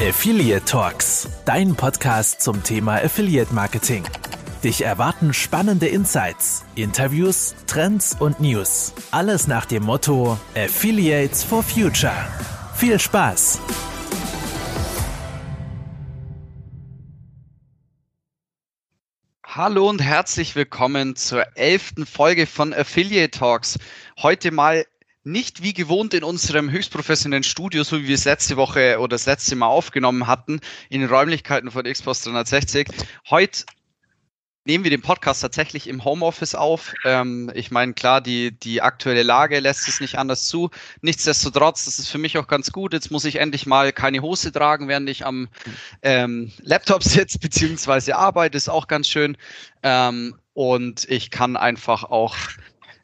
Affiliate Talks, dein Podcast zum Thema Affiliate Marketing. Dich erwarten spannende Insights, Interviews, Trends und News. Alles nach dem Motto Affiliates for Future. Viel Spaß! Hallo und herzlich willkommen zur elften Folge von Affiliate Talks. Heute mal nicht wie gewohnt in unserem höchst professionellen Studio, so wie wir es letzte Woche oder das letzte Mal aufgenommen hatten, in den Räumlichkeiten von Xbox 360. Heute nehmen wir den Podcast tatsächlich im Homeoffice auf. Ähm, ich meine, klar, die, die aktuelle Lage lässt es nicht anders zu. Nichtsdestotrotz, das ist für mich auch ganz gut. Jetzt muss ich endlich mal keine Hose tragen, während ich am ähm, Laptop sitze, beziehungsweise arbeite, ist auch ganz schön. Ähm, und ich kann einfach auch,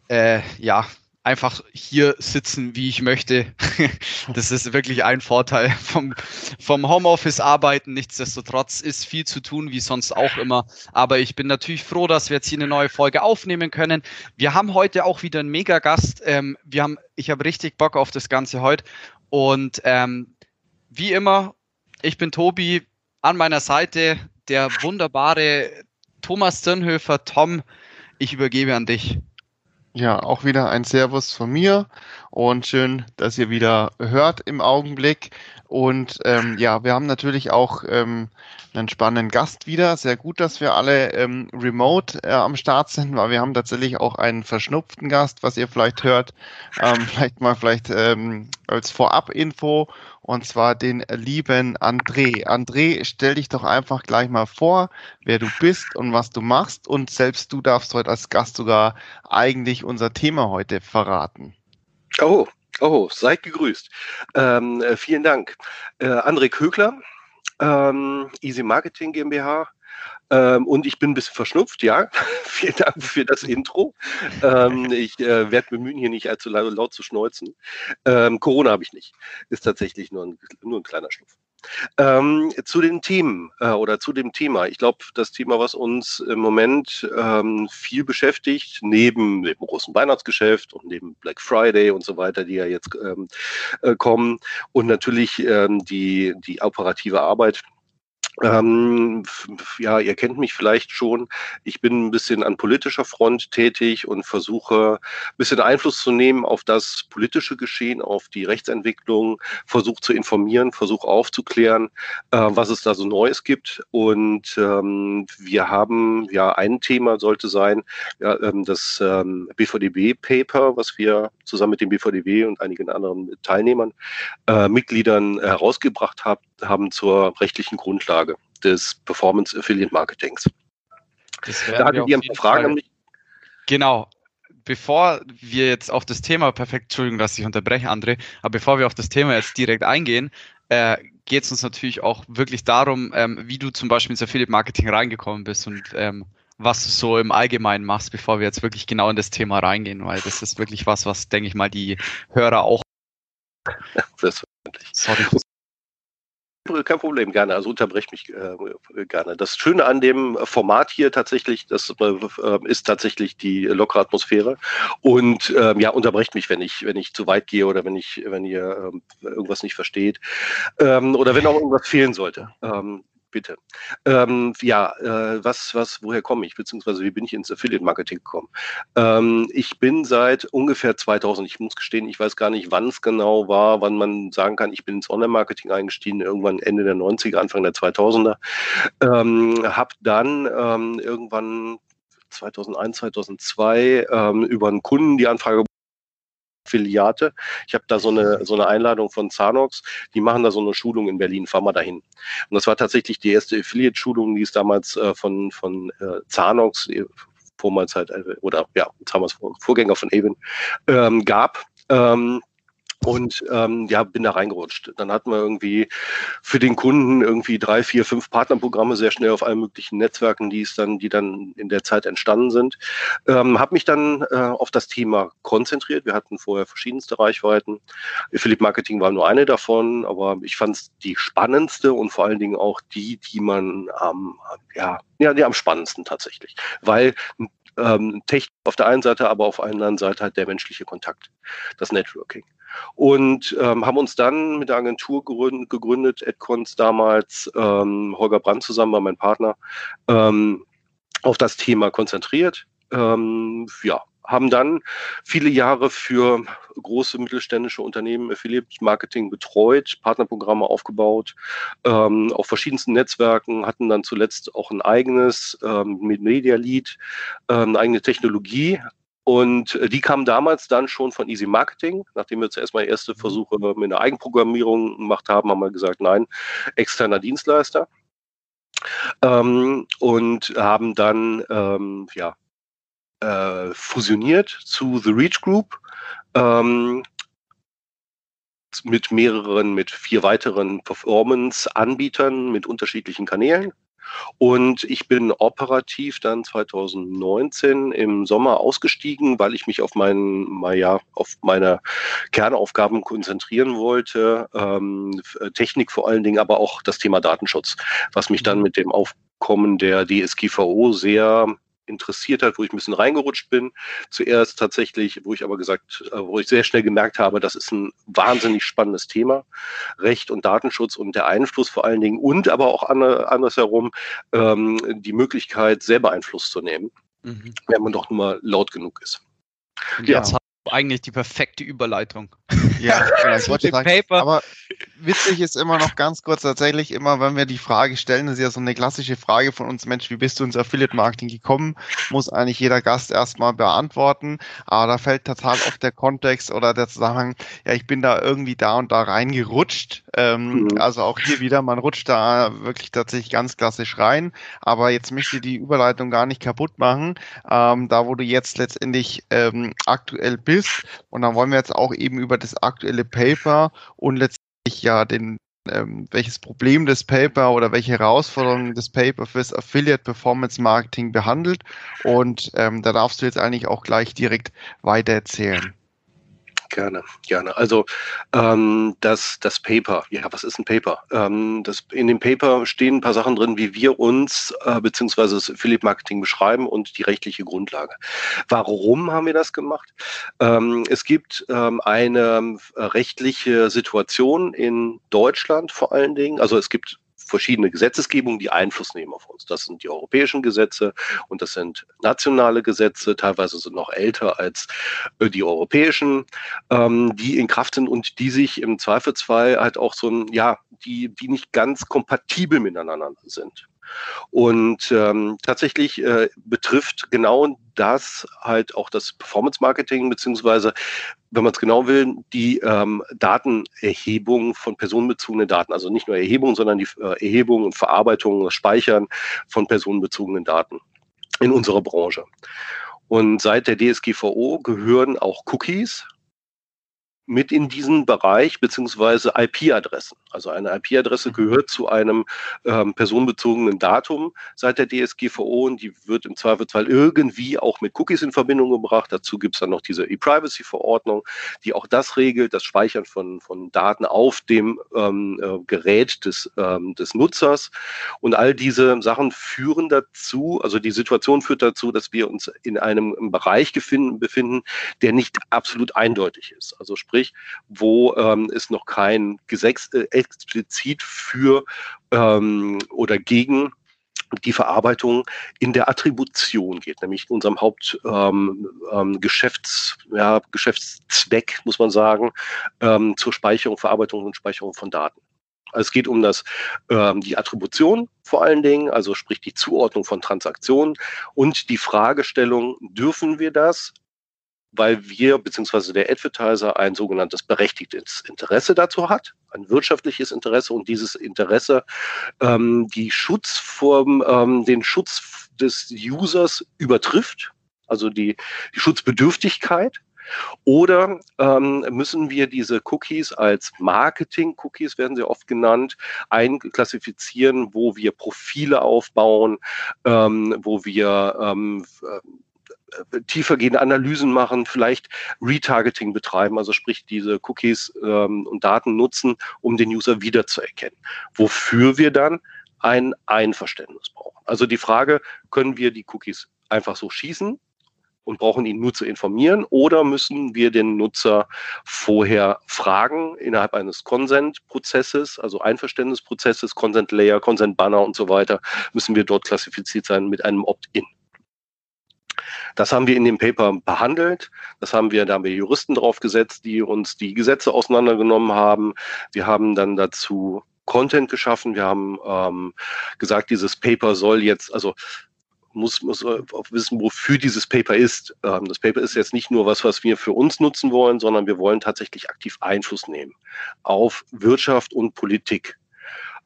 äh, ja, einfach hier sitzen, wie ich möchte. das ist wirklich ein Vorteil vom, vom Homeoffice arbeiten. Nichtsdestotrotz ist viel zu tun, wie sonst auch immer. Aber ich bin natürlich froh, dass wir jetzt hier eine neue Folge aufnehmen können. Wir haben heute auch wieder einen Mega-Gast. Ähm, wir haben, ich habe richtig Bock auf das Ganze heute. Und ähm, wie immer, ich bin Tobi, an meiner Seite der wunderbare Thomas Zirnhöfer. Tom, ich übergebe an dich. Ja, auch wieder ein Servus von mir und schön, dass ihr wieder hört im Augenblick. Und ähm, ja, wir haben natürlich auch ähm, einen spannenden Gast wieder. Sehr gut, dass wir alle ähm, remote äh, am Start sind, weil wir haben tatsächlich auch einen verschnupften Gast, was ihr vielleicht hört. Ähm, vielleicht mal vielleicht ähm, als Vorab-Info und zwar den lieben André. André, stell dich doch einfach gleich mal vor, wer du bist und was du machst und selbst du darfst heute als Gast sogar eigentlich unser Thema heute verraten. Oh, oh, seid gegrüßt. Ähm, äh, vielen Dank. Äh, André Kögler, ähm, Easy Marketing GmbH, ähm, und ich bin ein bisschen verschnupft, ja. Vielen Dank für das Intro. Ähm, ich äh, werde bemühen, hier nicht allzu laut, laut zu schneuzen. Ähm, Corona habe ich nicht. Ist tatsächlich nur ein, nur ein kleiner Schnupf. Ähm, zu den Themen äh, oder zu dem Thema. Ich glaube, das Thema, was uns im Moment ähm, viel beschäftigt, neben dem großen Weihnachtsgeschäft und neben Black Friday und so weiter, die ja jetzt ähm, äh, kommen und natürlich ähm, die, die operative Arbeit, ähm, ja, ihr kennt mich vielleicht schon. Ich bin ein bisschen an politischer Front tätig und versuche ein bisschen Einfluss zu nehmen auf das politische Geschehen, auf die Rechtsentwicklung, versuche zu informieren, versuche aufzuklären, äh, was es da so Neues gibt. Und ähm, wir haben ja ein Thema sollte sein, ja, ähm, das ähm, BVDB-Paper, was wir zusammen mit dem BVDB und einigen anderen Teilnehmern, äh, Mitgliedern herausgebracht haben, haben zur rechtlichen Grundlage des Performance Affiliate Marketings. Da hatte die ein paar Fragen an mich. Genau. Bevor wir jetzt auf das Thema, perfekt, Entschuldigung, dass ich unterbreche, André, aber bevor wir auf das Thema jetzt direkt eingehen, äh, geht es uns natürlich auch wirklich darum, ähm, wie du zum Beispiel ins Affiliate Marketing reingekommen bist und ähm, was du so im Allgemeinen machst, bevor wir jetzt wirklich genau in das Thema reingehen, weil das ist wirklich was, was, denke ich mal, die Hörer auch. Selbstverständlich. Sorry kein Problem, gerne. Also unterbrecht mich äh, gerne. Das Schöne an dem Format hier tatsächlich, das äh, ist tatsächlich die lockere Atmosphäre. Und ähm, ja, unterbrecht mich, wenn ich, wenn ich zu weit gehe oder wenn ich, wenn ihr ähm, irgendwas nicht versteht. Ähm, oder wenn auch irgendwas fehlen sollte. Ähm, bitte. Ähm, ja, äh, was, was, woher komme ich, beziehungsweise wie bin ich ins Affiliate Marketing gekommen? Ähm, ich bin seit ungefähr 2000, ich muss gestehen, ich weiß gar nicht, wann es genau war, wann man sagen kann, ich bin ins Online-Marketing eingestiegen, irgendwann Ende der 90er, Anfang der 2000er. Ähm, habe dann ähm, irgendwann 2001, 2002 ähm, über einen Kunden die Anfrage Affiliate. Ich habe da so eine, so eine Einladung von Zanox, die machen da so eine Schulung in Berlin, fahr mal dahin. Und das war tatsächlich die erste Affiliate-Schulung, die es damals äh, von, von äh, Zanox, äh, vormals halt, äh, oder ja, damals Vorgänger von Avon, ähm, gab. Ähm, und ähm, ja, bin da reingerutscht. Dann hatten wir irgendwie für den Kunden irgendwie drei, vier, fünf Partnerprogramme sehr schnell auf allen möglichen Netzwerken, die es dann, die dann in der Zeit entstanden sind. Ähm, habe mich dann äh, auf das Thema konzentriert. Wir hatten vorher verschiedenste Reichweiten. Affiliate Marketing war nur eine davon, aber ich fand es die spannendste und vor allen Dingen auch die, die man ähm, ja, ja, die am spannendsten tatsächlich, weil ähm, Technik auf der einen Seite, aber auf der anderen Seite halt der menschliche Kontakt, das Networking. Und ähm, haben uns dann mit der Agentur gegründet, Edcons damals, ähm, Holger Brandt zusammen war mein Partner, ähm, auf das Thema konzentriert. Ähm, ja, haben dann viele Jahre für große mittelständische Unternehmen Affiliate Marketing betreut, Partnerprogramme aufgebaut, ähm, auf verschiedensten Netzwerken, hatten dann zuletzt auch ein eigenes ähm, mit Media Lead, ähm, eine eigene Technologie. Und äh, die kam damals dann schon von Easy Marketing. Nachdem wir zuerst mal erste Versuche mit einer Eigenprogrammierung gemacht haben, haben wir gesagt, nein, externer Dienstleister. Ähm, und haben dann ähm, ja, äh, fusioniert zu The Reach Group ähm, mit mehreren, mit vier weiteren Performance-Anbietern mit unterschiedlichen Kanälen. Und ich bin operativ dann 2019 im Sommer ausgestiegen, weil ich mich auf meinen, ja, auf meine Kernaufgaben konzentrieren wollte. Ähm, Technik vor allen Dingen, aber auch das Thema Datenschutz, was mich dann mhm. mit dem Aufkommen der DSGVO sehr interessiert hat, wo ich ein bisschen reingerutscht bin. Zuerst tatsächlich, wo ich aber gesagt, äh, wo ich sehr schnell gemerkt habe, das ist ein wahnsinnig spannendes Thema. Recht und Datenschutz und der Einfluss vor allen Dingen und aber auch andersherum ähm, die Möglichkeit, selber Einfluss zu nehmen, mhm. wenn man doch nur mal laut genug ist. Und jetzt ja eigentlich die perfekte Überleitung. Ja, genau, ich wollte sagen, Paper. aber witzig ist immer noch ganz kurz tatsächlich immer, wenn wir die Frage stellen, das ist ja so eine klassische Frage von uns, Mensch, wie bist du ins Affiliate Marketing gekommen? Muss eigentlich jeder Gast erstmal beantworten, aber da fällt total oft der Kontext oder der Zusammenhang, ja, ich bin da irgendwie da und da reingerutscht, ähm, mhm. also auch hier wieder, man rutscht da wirklich tatsächlich ganz klassisch rein, aber jetzt möchte ich die Überleitung gar nicht kaputt machen, ähm, da wo du jetzt letztendlich ähm, aktuell bist, ist. Und dann wollen wir jetzt auch eben über das aktuelle Paper und letztlich ja den ähm, welches Problem das Paper oder welche Herausforderungen das Paper fürs Affiliate Performance Marketing behandelt. Und ähm, da darfst du jetzt eigentlich auch gleich direkt weiter erzählen. Gerne, gerne. Also ähm, das, das Paper, ja, was ist ein Paper? Ähm, das, in dem Paper stehen ein paar Sachen drin, wie wir uns äh, beziehungsweise das Affiliate Marketing beschreiben und die rechtliche Grundlage. Warum haben wir das gemacht? Ähm, es gibt ähm, eine äh, rechtliche Situation in Deutschland vor allen Dingen. Also es gibt verschiedene Gesetzesgebungen, die Einfluss nehmen auf uns. Das sind die europäischen Gesetze und das sind nationale Gesetze, teilweise sind noch älter als äh, die europäischen, ähm, die in Kraft sind und die sich im Zweifelsfall halt auch so ein, ja, die, die nicht ganz kompatibel miteinander sind. Und ähm, tatsächlich äh, betrifft genau das halt auch das Performance Marketing, beziehungsweise, wenn man es genau will, die ähm, Datenerhebung von personenbezogenen Daten. Also nicht nur Erhebung, sondern die äh, Erhebung und Verarbeitung, das Speichern von personenbezogenen Daten in unserer Branche. Und seit der DSGVO gehören auch Cookies mit in diesen Bereich beziehungsweise IP-Adressen. Also eine IP-Adresse mhm. gehört zu einem ähm, personenbezogenen Datum seit der DSGVO und die wird im Zweifelsfall irgendwie auch mit Cookies in Verbindung gebracht. Dazu gibt es dann noch diese E-Privacy-Verordnung, die auch das regelt, das Speichern von, von Daten auf dem ähm, äh, Gerät des, ähm, des Nutzers. Und all diese Sachen führen dazu, also die Situation führt dazu, dass wir uns in einem Bereich befinden, befinden der nicht absolut eindeutig ist. Also sprich, sprich, wo ähm, es noch kein Gesetz äh, explizit für ähm, oder gegen die Verarbeitung in der Attribution geht, nämlich in unserem Hauptgeschäfts, ähm, ähm, ja, muss man sagen, ähm, zur Speicherung, Verarbeitung und Speicherung von Daten. Also es geht um das, ähm, die Attribution vor allen Dingen, also sprich die Zuordnung von Transaktionen und die Fragestellung, dürfen wir das weil wir bzw. der Advertiser ein sogenanntes berechtigtes Interesse dazu hat, ein wirtschaftliches Interesse und dieses Interesse ähm, die Schutzform, ähm, den Schutz des Users übertrifft, also die, die Schutzbedürftigkeit. Oder ähm, müssen wir diese Cookies als Marketing-Cookies, werden sie oft genannt, einklassifizieren, wo wir Profile aufbauen, ähm, wo wir ähm, äh, tiefergehende Analysen machen, vielleicht Retargeting betreiben, also sprich diese Cookies ähm, und Daten nutzen, um den User wiederzuerkennen. Wofür wir dann ein Einverständnis brauchen. Also die Frage, können wir die Cookies einfach so schießen und brauchen ihn nur zu informieren oder müssen wir den Nutzer vorher fragen innerhalb eines Consent-Prozesses, also Einverständnisprozesses, Consent-Layer, Consent-Banner und so weiter, müssen wir dort klassifiziert sein mit einem Opt-in. Das haben wir in dem Paper behandelt. Das haben wir, da haben wir Juristen draufgesetzt, die uns die Gesetze auseinandergenommen haben. Wir haben dann dazu Content geschaffen. Wir haben ähm, gesagt, dieses Paper soll jetzt, also muss, muss auch wissen, wofür dieses Paper ist. Ähm, das Paper ist jetzt nicht nur was, was wir für uns nutzen wollen, sondern wir wollen tatsächlich aktiv Einfluss nehmen auf Wirtschaft und Politik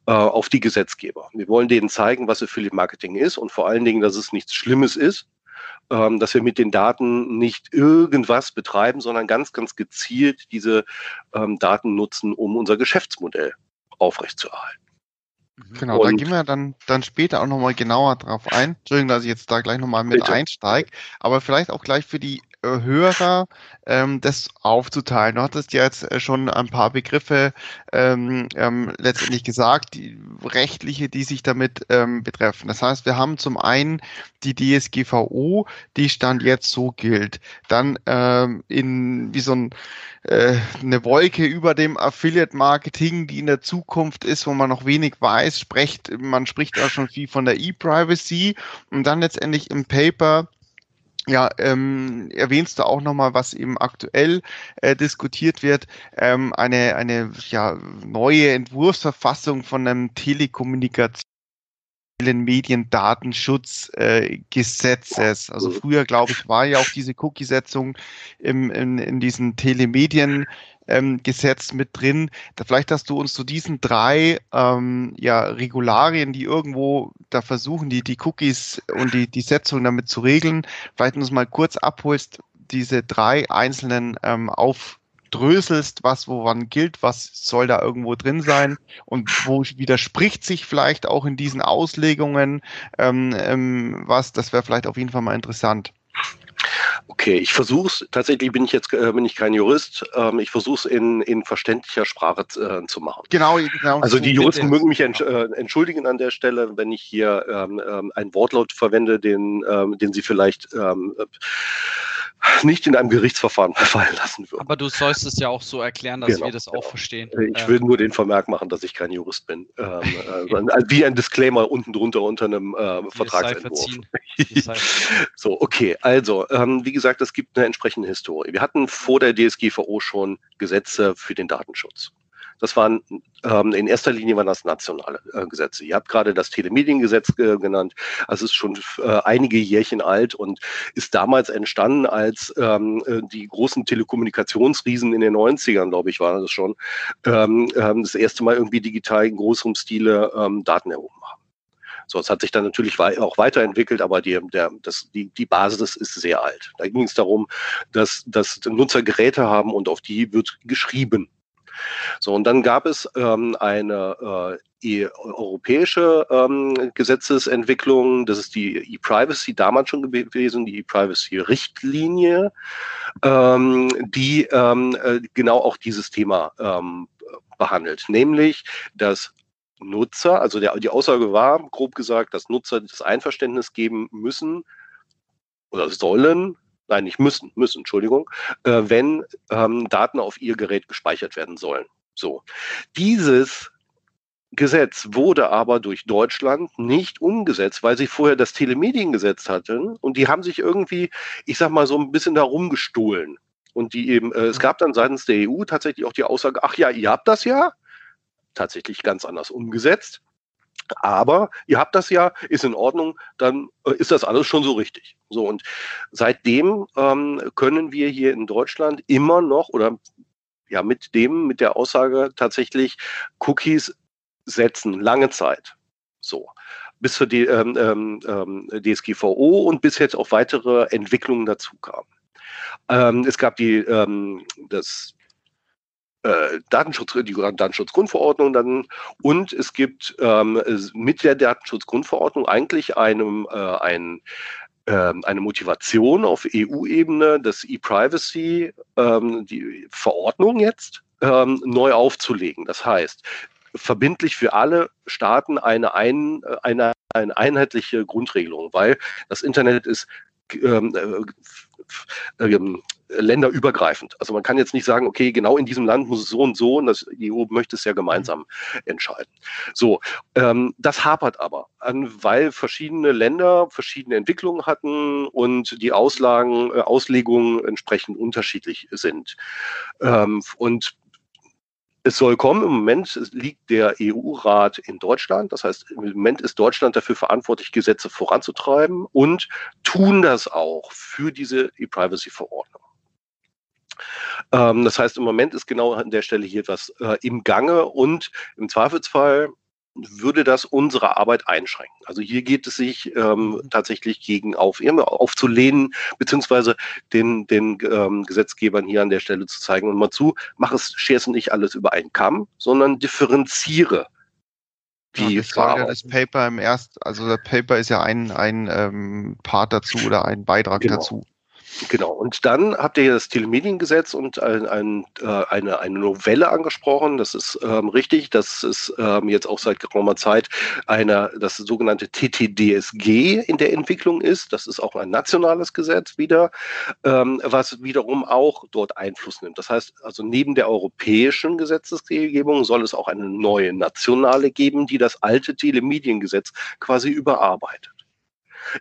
äh, auf die Gesetzgeber. Wir wollen denen zeigen, was Affiliate Marketing ist und vor allen Dingen, dass es nichts Schlimmes ist, ähm, dass wir mit den Daten nicht irgendwas betreiben, sondern ganz, ganz gezielt diese ähm, Daten nutzen, um unser Geschäftsmodell aufrechtzuerhalten. Mhm. Genau, und da gehen wir dann, dann später auch nochmal genauer drauf ein. Entschuldigung, dass ich jetzt da gleich nochmal mit einsteige, aber vielleicht auch gleich für die Hörer ähm, das aufzuteilen. Du hattest jetzt äh, schon ein paar Begriffe ähm, ähm, letztendlich gesagt, die rechtliche, die sich damit ähm, betreffen. Das heißt, wir haben zum einen die DSGVO, die Stand jetzt so gilt. Dann ähm, in wie so ein, äh, eine Wolke über dem Affiliate Marketing, die in der Zukunft ist, wo man noch wenig weiß, spricht, man spricht auch schon viel von der E-Privacy und dann letztendlich im Paper ja, ähm, erwähnst du auch nochmal, was eben aktuell äh, diskutiert wird, ähm, eine, eine ja, neue Entwurfsverfassung von einem Telekommunikation Mediendatenschutzgesetzes. Äh, also früher, glaube ich, war ja auch diese Cookie-Setzung im, in, in diesen Telemedien ähm, Gesetz mit drin. Da, vielleicht hast du uns zu diesen drei ähm, ja, Regularien, die irgendwo da versuchen, die, die Cookies und die, die Setzung damit zu regeln, vielleicht uns mal kurz abholst, diese drei einzelnen ähm, auf dröselst, was woran gilt, was soll da irgendwo drin sein und wo widerspricht sich vielleicht auch in diesen Auslegungen ähm, ähm, was, das wäre vielleicht auf jeden Fall mal interessant. Okay, ich versuche es, tatsächlich bin ich jetzt äh, bin ich kein Jurist, ähm, ich versuche es in, in verständlicher Sprache äh, zu machen. Genau, genau. Also die Juristen mögen mich entsch äh, entschuldigen an der Stelle, wenn ich hier ähm, ähm, ein Wortlaut verwende, den, ähm, den sie vielleicht ähm, nicht in einem Gerichtsverfahren verfallen lassen würde. Aber du sollst es ja auch so erklären, dass genau, wir das genau. auch verstehen. Ich will nur den Vermerk machen, dass ich kein Jurist bin. Ähm, äh, wie ein Disclaimer unten drunter unter einem äh, Vertragsentwurf. so, okay. Also, ähm, wie gesagt, es gibt eine entsprechende Historie. Wir hatten vor der DSGVO schon Gesetze für den Datenschutz. Das waren ähm, in erster Linie waren das nationale äh, Gesetze. Ihr habt gerade das Telemediengesetz äh, genannt. Also es ist schon äh, einige Jährchen alt und ist damals entstanden, als ähm, äh, die großen Telekommunikationsriesen in den 90ern, glaube ich, war das schon, ähm, ähm, das erste Mal irgendwie digital in größerem Stile ähm, Daten erhoben haben. So, es hat sich dann natürlich auch weiterentwickelt, aber die, der, das, die, die Basis ist sehr alt. Da ging es darum, dass, dass Nutzer Geräte haben und auf die wird geschrieben. So, und dann gab es ähm, eine äh, europäische ähm, Gesetzesentwicklung, das ist die E-Privacy damals schon gewesen, die E-Privacy-Richtlinie, ähm, die ähm, äh, genau auch dieses Thema ähm, behandelt, nämlich dass Nutzer, also der, die Aussage war, grob gesagt, dass Nutzer das Einverständnis geben müssen oder sollen, nein, nicht müssen, müssen, Entschuldigung, äh, wenn ähm, Daten auf ihr Gerät gespeichert werden sollen. So. Dieses Gesetz wurde aber durch Deutschland nicht umgesetzt, weil sie vorher das Telemediengesetz hatten und die haben sich irgendwie, ich sag mal, so ein bisschen darum gestohlen. Und die eben, äh, es gab dann seitens der EU tatsächlich auch die Aussage, ach ja, ihr habt das ja, tatsächlich ganz anders umgesetzt. Aber ihr habt das ja, ist in Ordnung, dann äh, ist das alles schon so richtig. So und seitdem ähm, können wir hier in Deutschland immer noch oder ja mit dem, mit der Aussage tatsächlich Cookies setzen, lange Zeit. So. Bis zur ähm, ähm, ähm DSGVO und bis jetzt auch weitere Entwicklungen dazu kamen. Ähm, es gab die, ähm, das äh, Datenschutz, die Datenschutzgrundverordnung dann und es gibt ähm, mit der Datenschutzgrundverordnung eigentlich einem, äh, ein, äh, eine Motivation auf EU-Ebene, das E-Privacy, ähm, die Verordnung jetzt ähm, neu aufzulegen. Das heißt, verbindlich für alle Staaten eine, ein, eine, eine einheitliche Grundregelung, weil das Internet ist ähm, äh, ähm, länderübergreifend. Also man kann jetzt nicht sagen, okay, genau in diesem Land muss es so und so und das, EU möchte es ja gemeinsam entscheiden. So, ähm, das hapert aber, an, weil verschiedene Länder verschiedene Entwicklungen hatten und die Auslagen, äh, Auslegungen entsprechend unterschiedlich sind. Ähm, und es soll kommen. Im Moment liegt der EU-Rat in Deutschland. Das heißt, im Moment ist Deutschland dafür verantwortlich, Gesetze voranzutreiben und tun das auch für diese E-Privacy-Verordnung. Ähm, das heißt, im Moment ist genau an der Stelle hier etwas äh, im Gange und im Zweifelsfall würde das unsere Arbeit einschränken. Also hier geht es sich ähm, mhm. tatsächlich gegen auf, aufzulehnen, beziehungsweise den, den ähm, Gesetzgebern hier an der Stelle zu zeigen und mal zu, mach es, scherst nicht alles über einen Kamm, sondern differenziere die ja, das war ja das Paper im ersten, also das Paper ist ja ein, ein ähm, Part dazu oder ein Beitrag genau. dazu. Genau, und dann habt ihr das Telemediengesetz und ein, ein, äh, eine, eine Novelle angesprochen. Das ist ähm, richtig. Das ist ähm, jetzt auch seit geraumer Zeit eine, das sogenannte TTDSG in der Entwicklung ist. Das ist auch ein nationales Gesetz wieder, ähm, was wiederum auch dort Einfluss nimmt. Das heißt, also neben der europäischen Gesetzesgebung soll es auch eine neue nationale geben, die das alte Telemediengesetz quasi überarbeitet.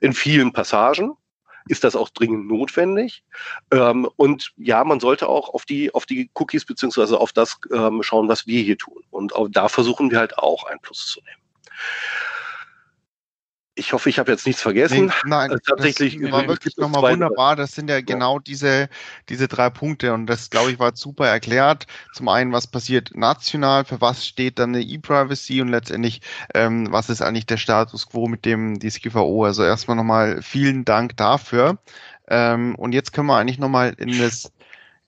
In vielen Passagen, ist das auch dringend notwendig. Ähm, und ja, man sollte auch auf die, auf die Cookies beziehungsweise auf das ähm, schauen, was wir hier tun. Und auch da versuchen wir halt auch Einfluss zu nehmen. Ich hoffe, ich habe jetzt nichts vergessen. Nee, nein, also tatsächlich das war wirklich nochmal wunderbar. Das sind ja genau diese, diese drei Punkte und das, glaube ich, war super erklärt. Zum einen, was passiert national, für was steht dann eine E-Privacy und letztendlich, ähm, was ist eigentlich der Status quo mit dem DSGVO. Also erstmal nochmal vielen Dank dafür. Ähm, und jetzt können wir eigentlich nochmal in das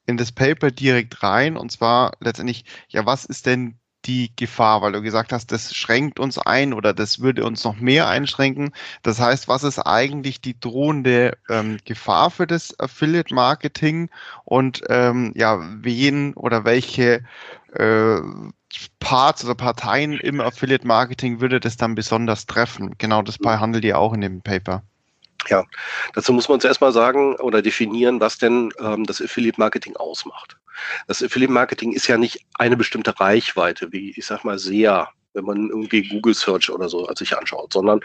in das Paper direkt rein und zwar letztendlich, ja, was ist denn die Gefahr, weil du gesagt hast, das schränkt uns ein oder das würde uns noch mehr einschränken. Das heißt, was ist eigentlich die drohende ähm, Gefahr für das Affiliate Marketing und ähm, ja, wen oder welche äh, Parts oder Parteien im Affiliate Marketing würde das dann besonders treffen? Genau das behandelt ihr auch in dem Paper. Ja, dazu muss man zuerst mal sagen oder definieren, was denn ähm, das Affiliate Marketing ausmacht. Das Affiliate Marketing ist ja nicht eine bestimmte Reichweite, wie ich sag mal sehr wenn man irgendwie Google Search oder so sich anschaut, sondern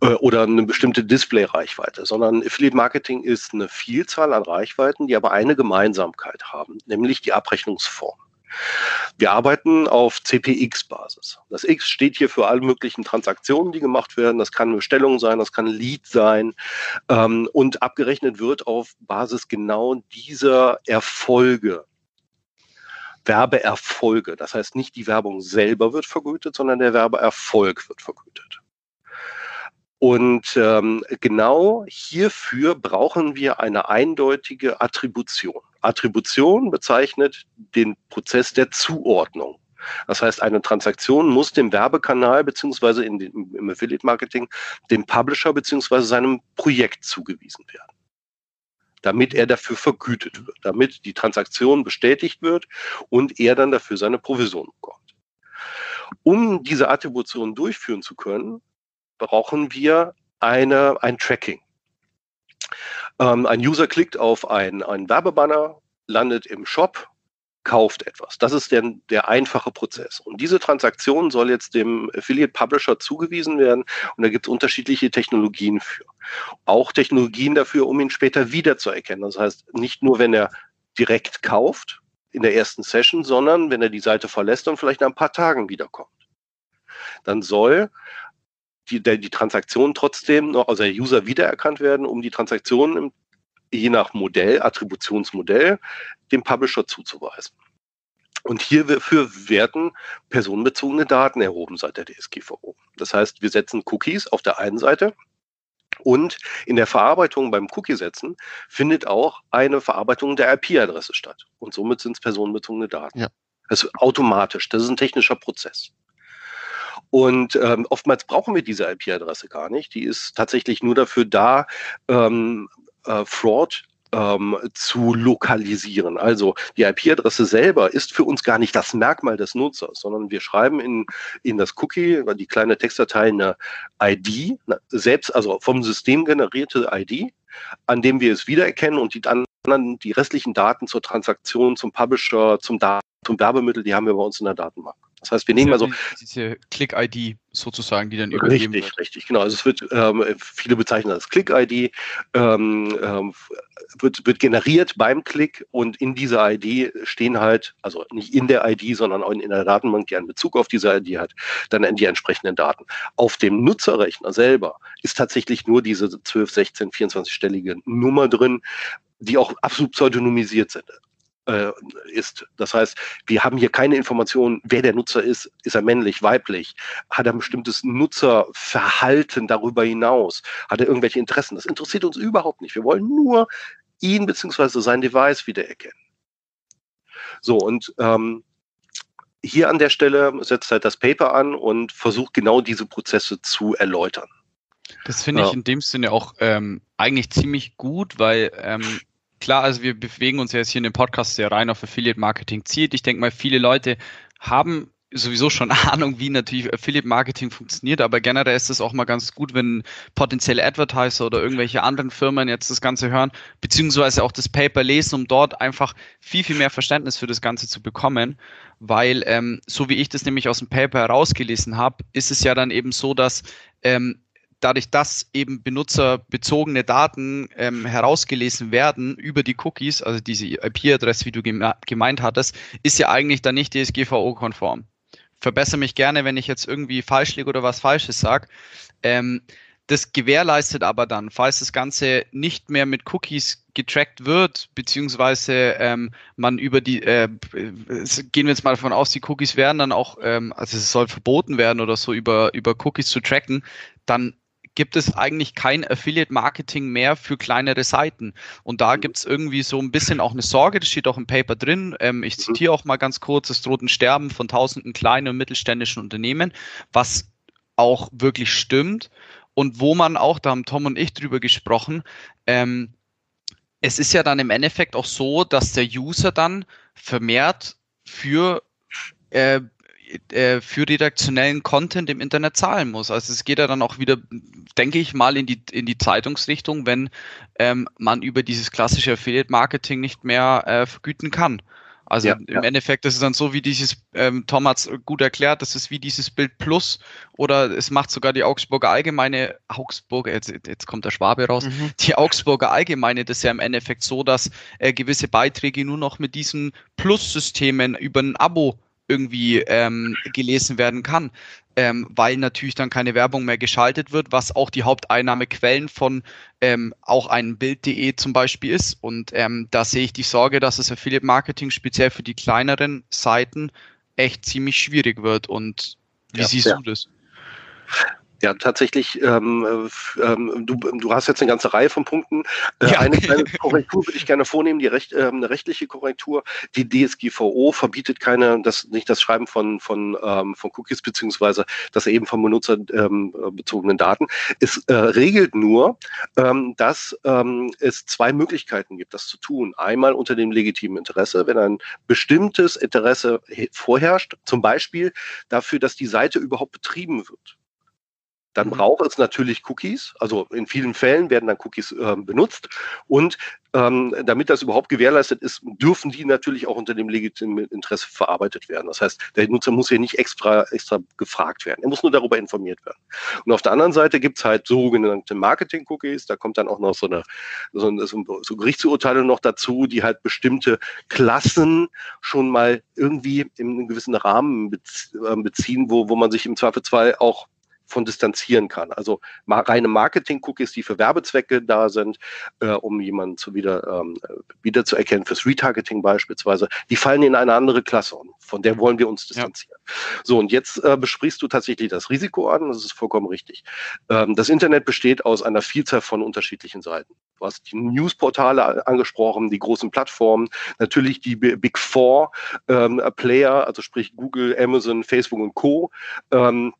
äh, oder eine bestimmte Display-Reichweite, sondern Affiliate Marketing ist eine Vielzahl an Reichweiten, die aber eine Gemeinsamkeit haben, nämlich die Abrechnungsform. Wir arbeiten auf CPX-Basis. Das X steht hier für alle möglichen Transaktionen, die gemacht werden. Das kann eine Bestellung sein, das kann ein Lead sein. Ähm, und abgerechnet wird auf Basis genau dieser Erfolge. Werbeerfolge. Das heißt, nicht die Werbung selber wird vergütet, sondern der Werbeerfolg wird vergütet. Und ähm, genau hierfür brauchen wir eine eindeutige Attribution. Attribution bezeichnet den Prozess der Zuordnung. Das heißt, eine Transaktion muss dem Werbekanal beziehungsweise im Affiliate Marketing dem Publisher beziehungsweise seinem Projekt zugewiesen werden, damit er dafür vergütet wird, damit die Transaktion bestätigt wird und er dann dafür seine Provision bekommt. Um diese Attribution durchführen zu können, brauchen wir eine, ein Tracking. Ähm, ein User klickt auf ein, ein Werbebanner, landet im Shop, kauft etwas. Das ist der, der einfache Prozess. Und diese Transaktion soll jetzt dem Affiliate Publisher zugewiesen werden. Und da gibt es unterschiedliche Technologien für. Auch Technologien dafür, um ihn später wiederzuerkennen. Das heißt, nicht nur, wenn er direkt kauft in der ersten Session, sondern wenn er die Seite verlässt und vielleicht nach ein paar Tagen wiederkommt. Dann soll die, die Transaktion trotzdem noch, also der User wiedererkannt werden, um die Transaktion im, je nach Modell, Attributionsmodell, dem Publisher zuzuweisen. Und hierfür werden personenbezogene Daten erhoben seit der DSGVO. Das heißt, wir setzen Cookies auf der einen Seite und in der Verarbeitung beim Cookie-Setzen findet auch eine Verarbeitung der IP-Adresse statt. Und somit sind es personenbezogene Daten. Ja. Also automatisch. Das ist ein technischer Prozess. Und ähm, oftmals brauchen wir diese IP-Adresse gar nicht. Die ist tatsächlich nur dafür da, ähm, äh, Fraud ähm, zu lokalisieren. Also die IP-Adresse selber ist für uns gar nicht das Merkmal des Nutzers, sondern wir schreiben in, in das Cookie, die kleine Textdatei, eine ID, selbst, also vom System generierte ID, an dem wir es wiedererkennen und die anderen, die restlichen Daten zur Transaktion, zum Publisher, zum, Dat zum Werbemittel, die haben wir bei uns in der Datenbank. Das heißt, wir nehmen also diese Click-ID sozusagen, die dann übergeben richtig, wird. Richtig, genau. Also es wird ähm, viele bezeichnen das Click-ID ähm, ähm, wird, wird generiert beim Klick und in dieser ID stehen halt, also nicht in der ID, sondern auch in der Datenbank, die einen Bezug auf diese ID hat, dann die entsprechenden Daten. Auf dem Nutzerrechner selber ist tatsächlich nur diese 12, 16, 24-stellige Nummer drin, die auch absolut pseudonymisiert sind äh, ist. Das heißt, wir haben hier keine Informationen, wer der Nutzer ist. Ist er männlich, weiblich? Hat er ein bestimmtes Nutzerverhalten darüber hinaus? Hat er irgendwelche Interessen? Das interessiert uns überhaupt nicht. Wir wollen nur ihn bzw. sein Device wiedererkennen. So, und ähm, hier an der Stelle setzt halt das Paper an und versucht genau diese Prozesse zu erläutern. Das finde ich ja. in dem Sinne auch ähm, eigentlich ziemlich gut, weil ähm, klar, also wir bewegen uns jetzt hier in dem Podcast sehr rein auf Affiliate Marketing zielt. Ich denke mal, viele Leute haben sowieso schon Ahnung, wie natürlich Affiliate Marketing funktioniert, aber generell ist es auch mal ganz gut, wenn potenzielle Advertiser oder irgendwelche anderen Firmen jetzt das Ganze hören, beziehungsweise auch das Paper lesen, um dort einfach viel, viel mehr Verständnis für das Ganze zu bekommen, weil ähm, so wie ich das nämlich aus dem Paper herausgelesen habe, ist es ja dann eben so, dass ähm, dadurch, dass eben benutzerbezogene Daten ähm, herausgelesen werden über die Cookies, also diese IP-Adresse, wie du gemeint hattest, ist ja eigentlich dann nicht DSGVO-konform. Verbessere mich gerne, wenn ich jetzt irgendwie falsch liege oder was Falsches sage. Ähm, das gewährleistet aber dann, falls das Ganze nicht mehr mit Cookies getrackt wird, beziehungsweise ähm, man über die, äh, gehen wir jetzt mal davon aus, die Cookies werden dann auch, ähm, also es soll verboten werden oder so, über, über Cookies zu tracken, dann gibt es eigentlich kein Affiliate-Marketing mehr für kleinere Seiten. Und da gibt es irgendwie so ein bisschen auch eine Sorge, das steht auch im Paper drin. Ähm, ich mhm. zitiere auch mal ganz kurz, es droht ein Sterben von tausenden kleinen und mittelständischen Unternehmen, was auch wirklich stimmt. Und wo man auch, da haben Tom und ich drüber gesprochen, ähm, es ist ja dann im Endeffekt auch so, dass der User dann vermehrt für äh, äh, für redaktionellen Content im Internet zahlen muss. Also es geht ja dann auch wieder, denke ich mal, in die, in die Zeitungsrichtung, wenn ähm, man über dieses klassische Affiliate-Marketing nicht mehr äh, vergüten kann. Also ja, im ja. Endeffekt, das ist dann so wie dieses, ähm, Tom hat es gut erklärt, das ist wie dieses Bild Plus oder es macht sogar die Augsburger Allgemeine, Augsburger, jetzt, jetzt kommt der Schwabe raus, mhm. die Augsburger Allgemeine, das ist ja im Endeffekt so, dass äh, gewisse Beiträge nur noch mit diesen Plus-Systemen über ein Abo irgendwie ähm, gelesen werden kann, ähm, weil natürlich dann keine Werbung mehr geschaltet wird, was auch die Haupteinnahmequellen von ähm, auch einem Bild.de zum Beispiel ist. Und ähm, da sehe ich die Sorge, dass das Affiliate Marketing speziell für die kleineren Seiten echt ziemlich schwierig wird. Und wie ja, siehst ja. du das? Ja, tatsächlich, ähm, ähm, du, du hast jetzt eine ganze Reihe von Punkten. Äh, ja. Eine kleine Korrektur würde ich gerne vornehmen, die recht, äh, eine rechtliche Korrektur. Die DSGVO verbietet keine, das, nicht das Schreiben von, von, ähm, von Cookies beziehungsweise das eben von benutzerbezogenen ähm, Daten. Es äh, regelt nur, ähm, dass ähm, es zwei Möglichkeiten gibt, das zu tun. Einmal unter dem legitimen Interesse, wenn ein bestimmtes Interesse vorherrscht, zum Beispiel dafür, dass die Seite überhaupt betrieben wird dann mhm. braucht es natürlich Cookies. Also in vielen Fällen werden dann Cookies äh, benutzt. Und ähm, damit das überhaupt gewährleistet ist, dürfen die natürlich auch unter dem legitimen Interesse verarbeitet werden. Das heißt, der Nutzer muss hier nicht extra, extra gefragt werden. Er muss nur darüber informiert werden. Und auf der anderen Seite gibt es halt sogenannte Marketing-Cookies. Da kommt dann auch noch so eine so, so, so Gerichtsurteile noch dazu, die halt bestimmte Klassen schon mal irgendwie in einem gewissen Rahmen äh, beziehen, wo, wo man sich im Zweifelsfall auch von distanzieren kann. Also reine Marketing-Cookies, die für Werbezwecke da sind, äh, um jemanden zu wieder, ähm, wieder zu erkennen, fürs Retargeting beispielsweise, die fallen in eine andere Klasse und von der wollen wir uns distanzieren. Ja. So, und jetzt äh, besprichst du tatsächlich das Risiko an, das ist vollkommen richtig. Ähm, das Internet besteht aus einer Vielzahl von unterschiedlichen Seiten. Du hast die Newsportale angesprochen, die großen Plattformen, natürlich die Big Four ähm, Player, also sprich Google, Amazon, Facebook und Co. Ähm,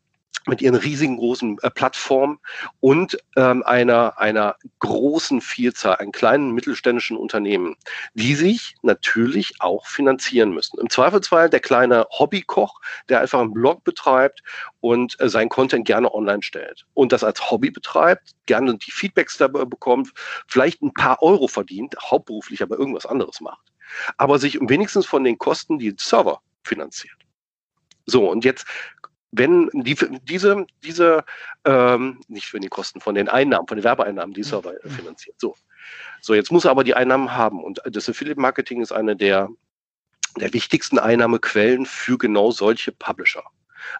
mit ihren riesigen großen äh, Plattformen und ähm, einer, einer großen Vielzahl an kleinen mittelständischen Unternehmen, die sich natürlich auch finanzieren müssen. Im Zweifelsfall der kleine Hobbykoch, der einfach einen Blog betreibt und äh, sein Content gerne online stellt und das als Hobby betreibt, gerne die Feedbacks dabei bekommt, vielleicht ein paar Euro verdient, hauptberuflich aber irgendwas anderes macht, aber sich wenigstens von den Kosten die Server finanziert. So, und jetzt wenn die, diese, diese ähm, nicht für die Kosten, von den Einnahmen, von den Werbeeinnahmen, die Server mhm. finanziert. So. So, jetzt muss er aber die Einnahmen haben. Und das Affiliate Marketing ist eine der, der wichtigsten Einnahmequellen für genau solche Publisher.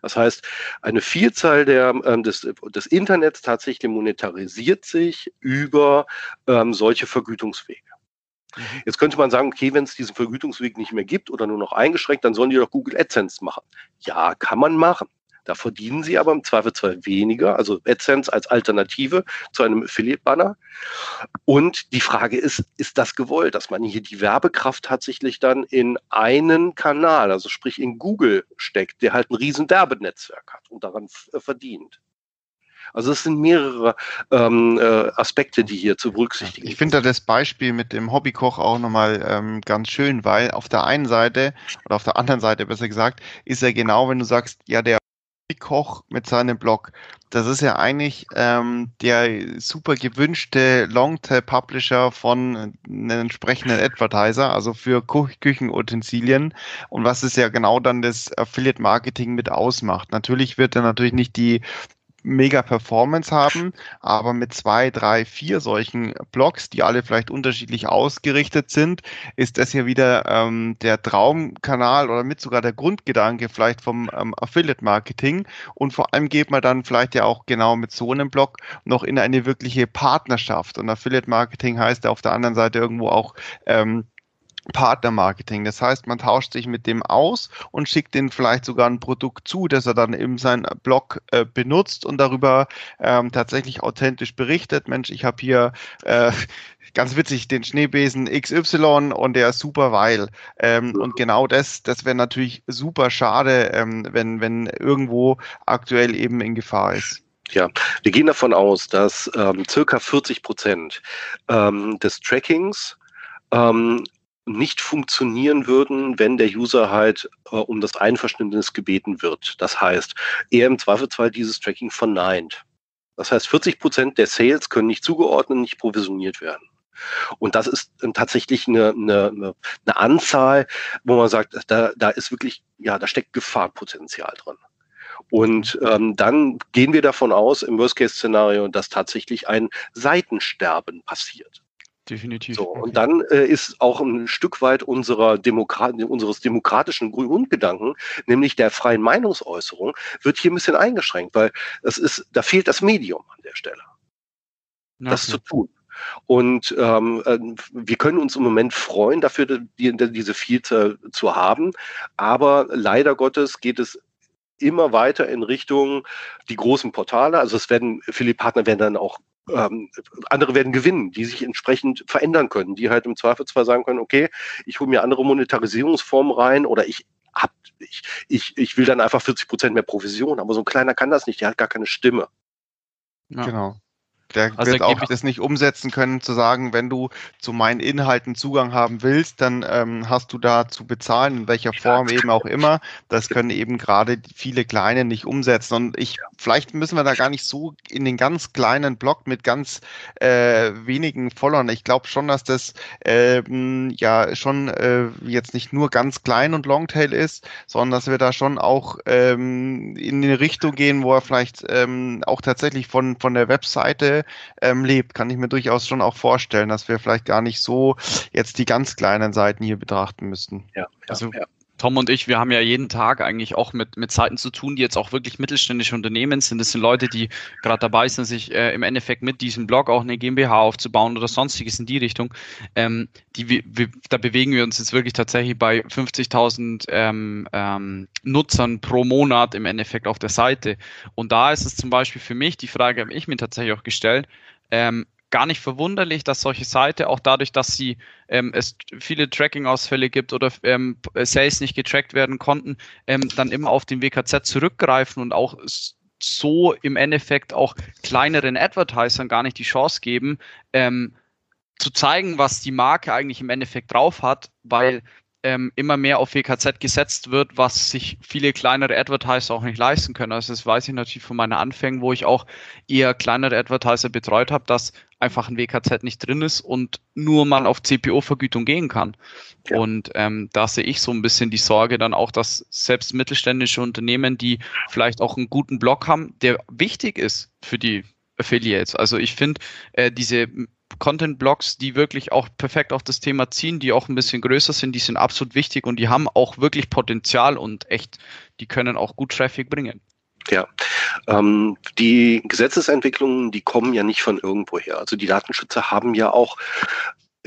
Das heißt, eine Vielzahl der, ähm, des, des Internets tatsächlich monetarisiert sich über ähm, solche Vergütungswege. Mhm. Jetzt könnte man sagen, okay, wenn es diesen Vergütungsweg nicht mehr gibt oder nur noch eingeschränkt, dann sollen die doch Google AdSense machen. Ja, kann man machen. Da verdienen sie aber im Zweifelsfall weniger, also AdSense als Alternative zu einem Affiliate-Banner. Und die Frage ist, ist das gewollt, dass man hier die Werbekraft tatsächlich dann in einen Kanal, also sprich in Google steckt, der halt ein riesen Werbenetzwerk hat und daran äh, verdient? Also es sind mehrere ähm, äh, Aspekte, die hier zu berücksichtigen sind. Ich finde da das Beispiel mit dem Hobbykoch auch nochmal ähm, ganz schön, weil auf der einen Seite oder auf der anderen Seite besser gesagt, ist ja genau, wenn du sagst, ja, der Koch mit seinem Blog. Das ist ja eigentlich ähm, der super gewünschte Longtail-Publisher von einem entsprechenden Advertiser, also für Küchenutensilien. Und was es ja genau dann das Affiliate-Marketing mit ausmacht. Natürlich wird er natürlich nicht die mega Performance haben, aber mit zwei, drei, vier solchen Blogs, die alle vielleicht unterschiedlich ausgerichtet sind, ist das ja wieder ähm, der Traumkanal oder mit sogar der Grundgedanke vielleicht vom ähm, Affiliate Marketing. Und vor allem geht man dann vielleicht ja auch genau mit so einem Blog noch in eine wirkliche Partnerschaft. Und Affiliate Marketing heißt ja auf der anderen Seite irgendwo auch ähm, Partnermarketing. Das heißt, man tauscht sich mit dem aus und schickt ihm vielleicht sogar ein Produkt zu, das er dann in seinem Blog äh, benutzt und darüber ähm, tatsächlich authentisch berichtet. Mensch, ich habe hier äh, ganz witzig den Schneebesen XY und der ist super, weil ähm, und genau das, das wäre natürlich super schade, ähm, wenn wenn irgendwo aktuell eben in Gefahr ist. Ja, wir gehen davon aus, dass ähm, circa 40 Prozent ähm, des Trackings ähm, nicht funktionieren würden, wenn der User halt äh, um das Einverständnis gebeten wird. Das heißt, er im Zweifelsfall dieses Tracking verneint. Das heißt, 40 Prozent der Sales können nicht zugeordnet, nicht provisioniert werden. Und das ist tatsächlich eine, eine, eine Anzahl, wo man sagt, da, da ist wirklich, ja, da steckt Gefahrpotenzial drin. Und ähm, dann gehen wir davon aus, im Worst-Case-Szenario, dass tatsächlich ein Seitensterben passiert. Definitiv. So, und dann äh, ist auch ein Stück weit unserer Demokrat unseres demokratischen Grundgedanken, nämlich der freien Meinungsäußerung, wird hier ein bisschen eingeschränkt, weil es ist, da fehlt das Medium an der Stelle, okay. das zu tun. Und ähm, äh, wir können uns im Moment freuen, dafür die, diese Vielzahl zu haben. Aber leider Gottes geht es immer weiter in Richtung die großen Portale. Also es werden, viele Partner werden dann auch ähm, andere werden gewinnen, die sich entsprechend verändern können, die halt im Zweifelsfall sagen können, okay, ich hole mir andere Monetarisierungsformen rein oder ich hab, ich, ich, ich will dann einfach 40 Prozent mehr Provision, aber so ein kleiner kann das nicht, der hat gar keine Stimme. Ja. Genau. Der also wird auch das nicht umsetzen können, zu sagen, wenn du zu meinen Inhalten Zugang haben willst, dann ähm, hast du da zu bezahlen, in welcher Form eben auch immer. Das können eben gerade viele Kleine nicht umsetzen. Und ich, vielleicht müssen wir da gar nicht so in den ganz kleinen Blog mit ganz äh, wenigen Followern. Ich glaube schon, dass das ähm, ja schon äh, jetzt nicht nur ganz klein und Longtail ist, sondern dass wir da schon auch ähm, in eine Richtung gehen, wo er vielleicht ähm, auch tatsächlich von, von der Webseite ähm, lebt, kann ich mir durchaus schon auch vorstellen, dass wir vielleicht gar nicht so jetzt die ganz kleinen Seiten hier betrachten müssten. Ja, ja also ja. Tom und ich, wir haben ja jeden Tag eigentlich auch mit, mit Seiten zu tun, die jetzt auch wirklich mittelständische Unternehmen sind. Das sind Leute, die gerade dabei sind, sich äh, im Endeffekt mit diesem Blog auch eine GmbH aufzubauen oder sonstiges in die Richtung. Ähm, die, wir, da bewegen wir uns jetzt wirklich tatsächlich bei 50.000 ähm, ähm, Nutzern pro Monat im Endeffekt auf der Seite. Und da ist es zum Beispiel für mich, die Frage habe ich mir tatsächlich auch gestellt, ähm, gar nicht verwunderlich, dass solche Seiten auch dadurch, dass sie ähm, es viele Tracking-Ausfälle gibt oder ähm, Sales nicht getrackt werden konnten, ähm, dann immer auf den WKZ zurückgreifen und auch so im Endeffekt auch kleineren Advertisern gar nicht die Chance geben, ähm, zu zeigen, was die Marke eigentlich im Endeffekt drauf hat, weil ähm, immer mehr auf WKZ gesetzt wird, was sich viele kleinere Advertiser auch nicht leisten können. Also das weiß ich natürlich von meinen Anfängen, wo ich auch eher kleinere Advertiser betreut habe, dass einfach ein WKZ nicht drin ist und nur man auf CPO-Vergütung gehen kann. Ja. Und ähm, da sehe ich so ein bisschen die Sorge dann auch, dass selbst mittelständische Unternehmen, die vielleicht auch einen guten Blog haben, der wichtig ist für die Affiliates. Also ich finde, äh, diese Content-Blogs, die wirklich auch perfekt auf das Thema ziehen, die auch ein bisschen größer sind, die sind absolut wichtig und die haben auch wirklich Potenzial und echt, die können auch gut Traffic bringen. Ja, ähm, die Gesetzesentwicklungen, die kommen ja nicht von irgendwoher. Also die Datenschützer haben ja auch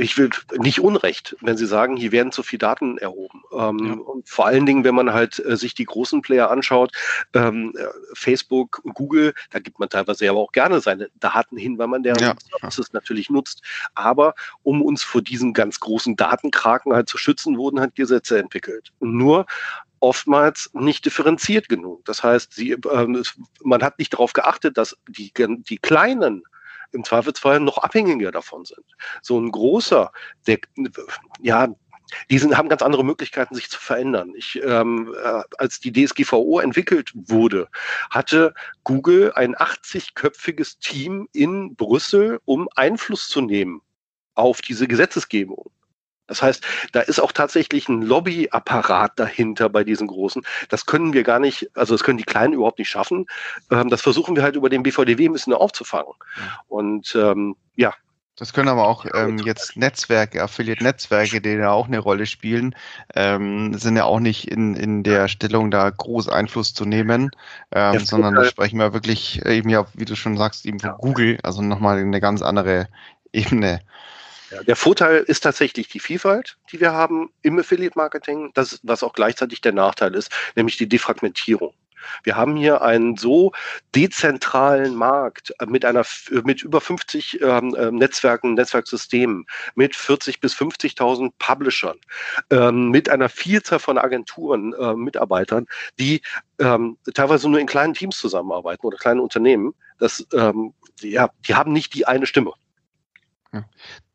ich will nicht Unrecht, wenn Sie sagen, hier werden zu viele Daten erhoben. Ähm, ja. Vor allen Dingen, wenn man halt äh, sich die großen Player anschaut, ähm, äh, Facebook, Google, da gibt man teilweise aber auch gerne seine Daten hin, weil man deren ja. Services natürlich nutzt. Aber um uns vor diesen ganz großen Datenkraken halt zu schützen, wurden halt Gesetze entwickelt. Und nur oftmals nicht differenziert genug. Das heißt, sie, ähm, man hat nicht darauf geachtet, dass die, die kleinen im Zweifelsfall noch abhängiger davon sind. So ein großer, der, ja, die sind, haben ganz andere Möglichkeiten, sich zu verändern. Ich, ähm, äh, als die DSGVO entwickelt wurde, hatte Google ein 80-köpfiges Team in Brüssel, um Einfluss zu nehmen auf diese Gesetzesgebung. Das heißt, da ist auch tatsächlich ein Lobbyapparat dahinter bei diesen Großen. Das können wir gar nicht, also das können die Kleinen überhaupt nicht schaffen. Ähm, das versuchen wir halt über den BVDW ein bisschen aufzufangen. Und ähm, ja, das können aber auch ähm, jetzt Netzwerke, Affiliate-Netzwerke, die da auch eine Rolle spielen, ähm, sind ja auch nicht in, in der Stellung, da groß Einfluss zu nehmen, ähm, sondern da sprechen wir wirklich eben ja, wie du schon sagst, eben von Google, also nochmal eine ganz andere Ebene. Der Vorteil ist tatsächlich die Vielfalt, die wir haben im Affiliate-Marketing, das, was auch gleichzeitig der Nachteil ist, nämlich die Defragmentierung. Wir haben hier einen so dezentralen Markt mit einer mit über 50 ähm, ähm, Netzwerken, Netzwerksystemen, mit 40 bis 50.000 Publishern, ähm, mit einer Vielzahl von Agenturen, äh, Mitarbeitern, die ähm, teilweise nur in kleinen Teams zusammenarbeiten oder kleinen Unternehmen. Das, ähm, ja, die haben nicht die eine Stimme.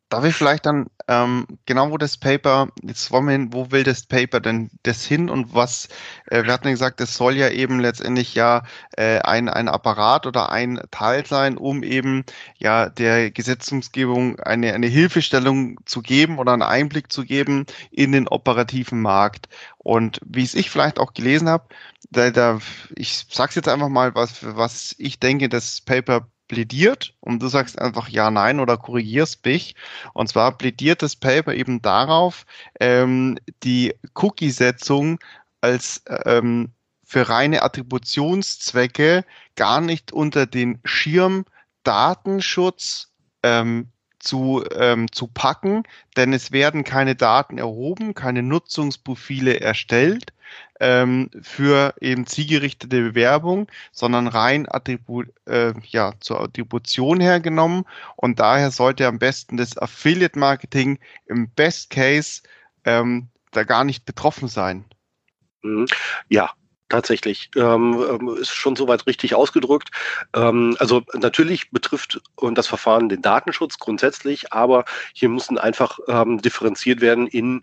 Darf ich vielleicht dann ähm, genau wo das Paper, jetzt wollen wir hin, wo will das Paper denn das hin und was, äh, wir hatten ja gesagt, es soll ja eben letztendlich ja äh, ein, ein Apparat oder ein Teil sein, um eben ja der Gesetzgebung eine, eine Hilfestellung zu geben oder einen Einblick zu geben in den operativen Markt. Und wie es ich vielleicht auch gelesen habe, da, da, ich sag's jetzt einfach mal, was, was ich denke, das Paper plädiert und du sagst einfach ja, nein oder korrigierst mich. Und zwar plädiert das Paper eben darauf, ähm, die Cookie-Setzung als ähm, für reine Attributionszwecke gar nicht unter den Schirm Datenschutz ähm, zu, ähm, zu packen, denn es werden keine Daten erhoben, keine Nutzungsprofile erstellt ähm, für eben zielgerichtete Bewerbung, sondern rein Attribu äh, ja, zur Attribution hergenommen. Und daher sollte am besten das Affiliate-Marketing im Best Case ähm, da gar nicht betroffen sein. Mhm. Ja, Tatsächlich ähm, ähm, ist schon soweit richtig ausgedrückt. Ähm, also natürlich betrifft und das Verfahren den Datenschutz grundsätzlich, aber hier müssen einfach ähm, differenziert werden in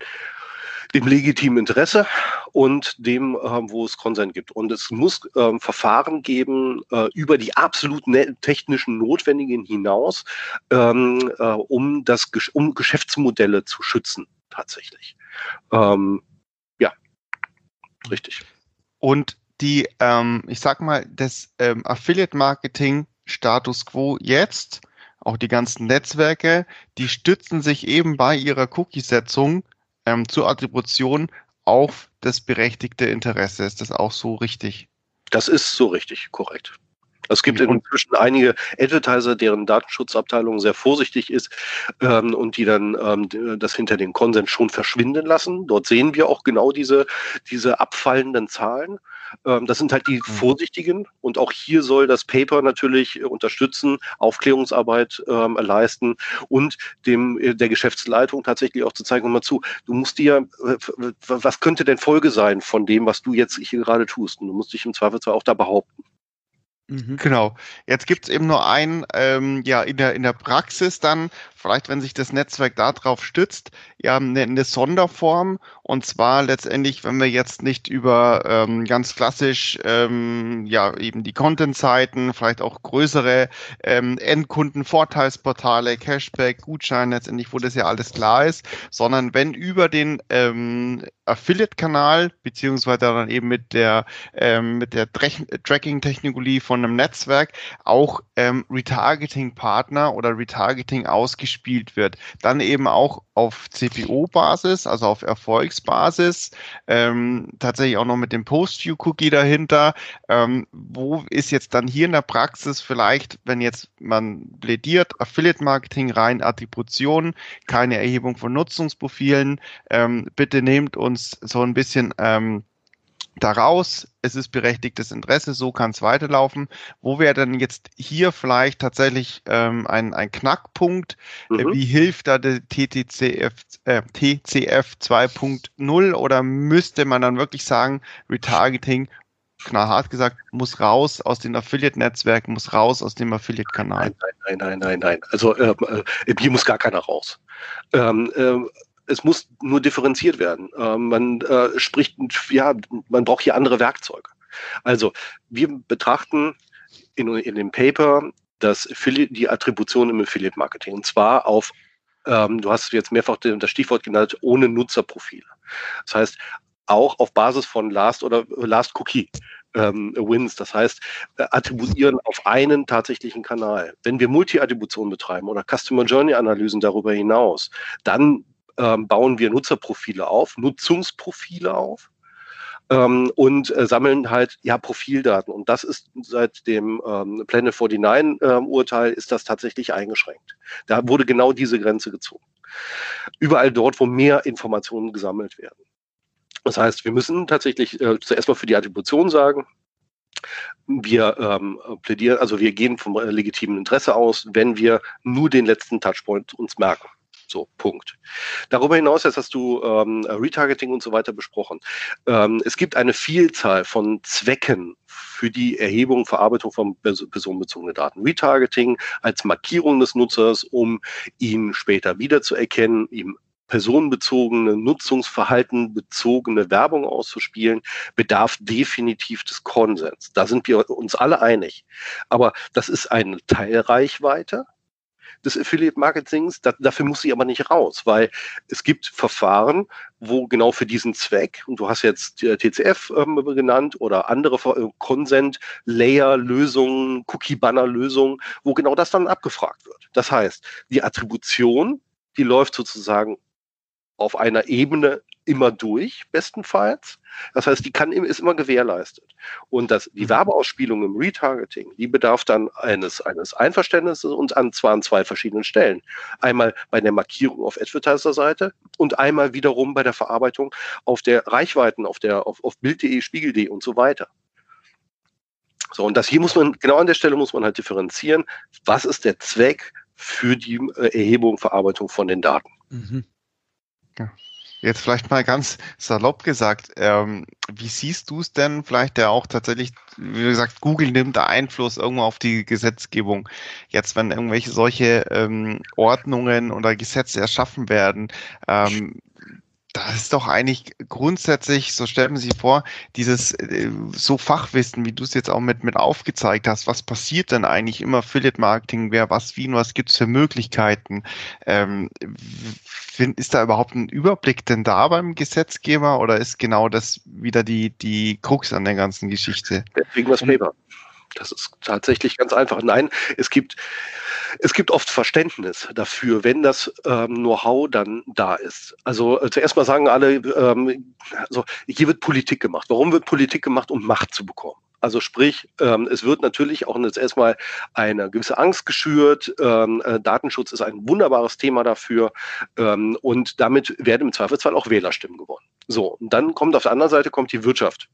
dem legitimen Interesse und dem, äh, wo es Konsent gibt. Und es muss äh, Verfahren geben äh, über die absolut ne technischen Notwendigen hinaus, ähm, äh, um das um Geschäftsmodelle zu schützen tatsächlich. Ähm, ja, richtig. Und die, ähm, ich sag mal, das ähm, Affiliate-Marketing Status quo jetzt, auch die ganzen Netzwerke, die stützen sich eben bei ihrer Cookie-Setzung ähm, zur Attribution auf das berechtigte Interesse. Ist das auch so richtig? Das ist so richtig, korrekt. Es gibt inzwischen einige Advertiser, deren Datenschutzabteilung sehr vorsichtig ist ähm, und die dann ähm, das hinter den Konsens schon verschwinden lassen. Dort sehen wir auch genau diese, diese abfallenden Zahlen. Ähm, das sind halt die mhm. vorsichtigen und auch hier soll das Paper natürlich unterstützen, Aufklärungsarbeit ähm, leisten und dem äh, der Geschäftsleitung tatsächlich auch zu zeigen, mal zu, du musst dir, äh, was könnte denn Folge sein von dem, was du jetzt hier gerade tust? Und du musst dich im Zweifelsfall auch da behaupten. Mhm. Genau. Jetzt gibt es eben nur ein, ähm, ja, in der, in der Praxis dann, vielleicht wenn sich das Netzwerk darauf stützt, ja, eine, eine Sonderform. Und zwar letztendlich, wenn wir jetzt nicht über ähm, ganz klassisch, ähm, ja, eben die Content-Seiten, vielleicht auch größere ähm, Endkunden-Vorteilsportale, Cashback, Gutscheine, letztendlich, wo das ja alles klar ist, sondern wenn über den ähm, Affiliate-Kanal, beziehungsweise dann eben mit der, ähm, mit der Tracking-Technologie von von einem Netzwerk auch ähm, Retargeting-Partner oder Retargeting ausgespielt wird. Dann eben auch auf CPO-Basis, also auf Erfolgsbasis, ähm, tatsächlich auch noch mit dem Post-View-Cookie dahinter. Ähm, wo ist jetzt dann hier in der Praxis vielleicht, wenn jetzt man plädiert, Affiliate-Marketing rein, Attribution, keine Erhebung von Nutzungsprofilen, ähm, bitte nehmt uns so ein bisschen ähm, daraus, es ist berechtigtes Interesse, so kann es weiterlaufen. Wo wäre denn jetzt hier vielleicht tatsächlich ähm, ein, ein Knackpunkt? Äh, mhm. Wie hilft da der TTCF, äh, TCF 2.0 oder müsste man dann wirklich sagen, Retargeting, knallhart gesagt, muss raus aus den Affiliate-Netzwerken, muss raus aus dem Affiliate-Kanal? Nein, nein, nein, nein, nein. Also äh, äh, hier muss gar keiner raus. Ähm, äh, es muss nur differenziert werden. Äh, man äh, spricht, ja, man braucht hier andere Werkzeuge. Also wir betrachten in, in dem Paper das die Attribution im Affiliate Marketing und zwar auf, ähm, du hast jetzt mehrfach das Stichwort genannt, ohne Nutzerprofile. Das heißt, auch auf Basis von Last oder Last Cookie ähm, Wins. Das heißt, äh, attribuieren auf einen tatsächlichen Kanal. Wenn wir Multi-Attribution betreiben oder Customer Journey Analysen darüber hinaus, dann ähm, bauen wir Nutzerprofile auf, Nutzungsprofile auf ähm, und äh, sammeln halt ja Profildaten. Und das ist seit dem ähm, Planet 49 ähm, ist das tatsächlich eingeschränkt. Da wurde genau diese Grenze gezogen. Überall dort, wo mehr Informationen gesammelt werden. Das heißt, wir müssen tatsächlich äh, zuerst mal für die Attribution sagen, wir ähm, plädieren, also wir gehen vom äh, legitimen Interesse aus, wenn wir nur den letzten Touchpoint uns merken. So, Punkt. Darüber hinaus, jetzt hast du ähm, Retargeting und so weiter besprochen. Ähm, es gibt eine Vielzahl von Zwecken für die Erhebung, Verarbeitung von personenbezogenen Daten. Retargeting als Markierung des Nutzers, um ihn später wiederzuerkennen, ihm personenbezogene, Nutzungsverhalten bezogene Werbung auszuspielen, bedarf definitiv des Konsens. Da sind wir uns alle einig. Aber das ist eine Teilreichweite des Affiliate Marketings. Da, dafür muss sie aber nicht raus, weil es gibt Verfahren, wo genau für diesen Zweck, und du hast jetzt TCF ähm, genannt oder andere äh, Consent-Layer-Lösungen, Cookie-Banner-Lösungen, wo genau das dann abgefragt wird. Das heißt, die Attribution, die läuft sozusagen auf einer Ebene immer durch, bestenfalls. Das heißt, die kann, ist immer gewährleistet. Und das, die mhm. Werbeausspielung im Retargeting, die bedarf dann eines, eines Einverständnisses und an zwar an zwei verschiedenen Stellen. Einmal bei der Markierung auf Advertiser-Seite und einmal wiederum bei der Verarbeitung auf der Reichweiten, auf der, auf, auf Bild.de, Spiegel.de und so weiter. So, und das hier muss man, genau an der Stelle muss man halt differenzieren. Was ist der Zweck für die äh, Erhebung, Verarbeitung von den Daten? Mhm. Ja. Jetzt vielleicht mal ganz salopp gesagt, ähm, wie siehst du es denn vielleicht, der auch tatsächlich, wie gesagt, Google nimmt da Einfluss irgendwo auf die Gesetzgebung. Jetzt, wenn irgendwelche solche ähm, Ordnungen oder Gesetze erschaffen werden, ähm, das ist doch eigentlich grundsätzlich, so stellt man sich vor, dieses äh, so Fachwissen, wie du es jetzt auch mit, mit aufgezeigt hast, was passiert denn eigentlich im Affiliate-Marketing, wer was wie und was gibt's für Möglichkeiten? Ähm, ist da überhaupt ein Überblick denn da beim Gesetzgeber oder ist genau das wieder die, die Krux an der ganzen Geschichte? Deswegen das Paper. Das ist tatsächlich ganz einfach. Nein, es gibt, es gibt oft Verständnis dafür, wenn das ähm, Know-how dann da ist. Also äh, zuerst mal sagen alle, ähm, also hier wird Politik gemacht. Warum wird Politik gemacht, um Macht zu bekommen? Also sprich, ähm, es wird natürlich auch jetzt erstmal eine gewisse Angst geschürt. Ähm, äh, Datenschutz ist ein wunderbares Thema dafür ähm, und damit werden im Zweifelsfall auch Wählerstimmen gewonnen. So, und dann kommt auf der anderen Seite kommt die Wirtschaft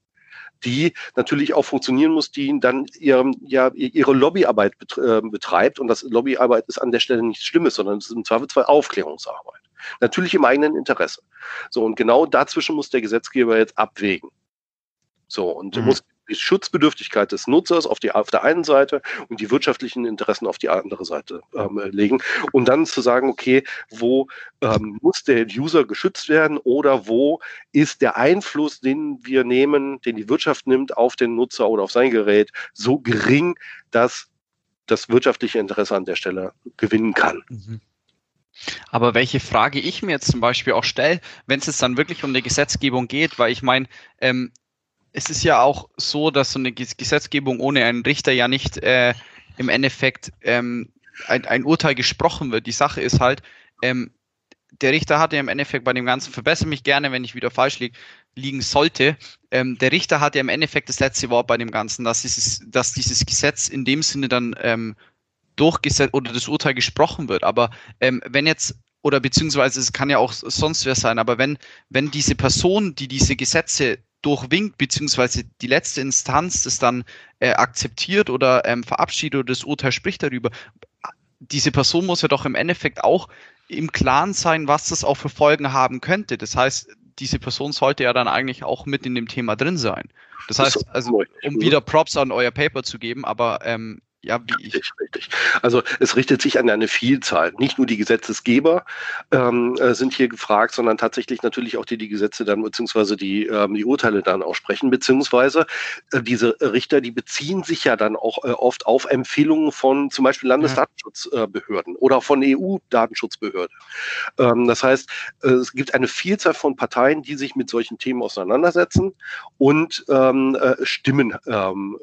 die natürlich auch funktionieren muss, die dann ihre, ja, ihre Lobbyarbeit äh, betreibt. Und das Lobbyarbeit ist an der Stelle nichts Schlimmes, sondern es ist im Zweifelsfall Aufklärungsarbeit. Natürlich im eigenen Interesse. So, und genau dazwischen muss der Gesetzgeber jetzt abwägen. So, und mhm. muss die Schutzbedürftigkeit des Nutzers auf, die, auf der einen Seite und die wirtschaftlichen Interessen auf die andere Seite ähm, legen. Und dann zu sagen, okay, wo ähm, muss der User geschützt werden oder wo ist der Einfluss, den wir nehmen, den die Wirtschaft nimmt auf den Nutzer oder auf sein Gerät, so gering, dass das wirtschaftliche Interesse an der Stelle gewinnen kann. Mhm. Aber welche Frage ich mir jetzt zum Beispiel auch stelle, wenn es jetzt dann wirklich um die Gesetzgebung geht, weil ich meine, ähm, es ist ja auch so, dass so eine Gesetzgebung ohne einen Richter ja nicht äh, im Endeffekt ähm, ein, ein, Urteil gesprochen wird. Die Sache ist halt, ähm, der Richter hat ja im Endeffekt bei dem Ganzen, verbessere mich gerne, wenn ich wieder falsch liege, liegen sollte. Ähm, der Richter hat ja im Endeffekt das letzte Wort bei dem Ganzen, dass dieses, dass dieses Gesetz in dem Sinne dann ähm, durchgesetzt oder das Urteil gesprochen wird. Aber ähm, wenn jetzt oder beziehungsweise es kann ja auch sonst wer sein, aber wenn, wenn diese Person, die diese Gesetze durchwinkt, beziehungsweise die letzte Instanz das dann äh, akzeptiert oder ähm, verabschiedet oder das Urteil spricht darüber, diese Person muss ja doch im Endeffekt auch im Klaren sein, was das auch für Folgen haben könnte. Das heißt, diese Person sollte ja dann eigentlich auch mit in dem Thema drin sein. Das heißt, also um wieder Props an euer Paper zu geben, aber ähm, ja, wie ich. Richtig, richtig. Also es richtet sich an eine Vielzahl. Nicht nur die Gesetzesgeber ähm, äh, sind hier gefragt, sondern tatsächlich natürlich auch die die Gesetze dann beziehungsweise die, ähm, die Urteile dann aussprechen, beziehungsweise äh, diese Richter, die beziehen sich ja dann auch äh, oft auf Empfehlungen von zum Beispiel Landesdatenschutzbehörden oder von EU-Datenschutzbehörde. Ähm, das heißt, äh, es gibt eine Vielzahl von Parteien, die sich mit solchen Themen auseinandersetzen und ähm, äh, Stimmen ähm,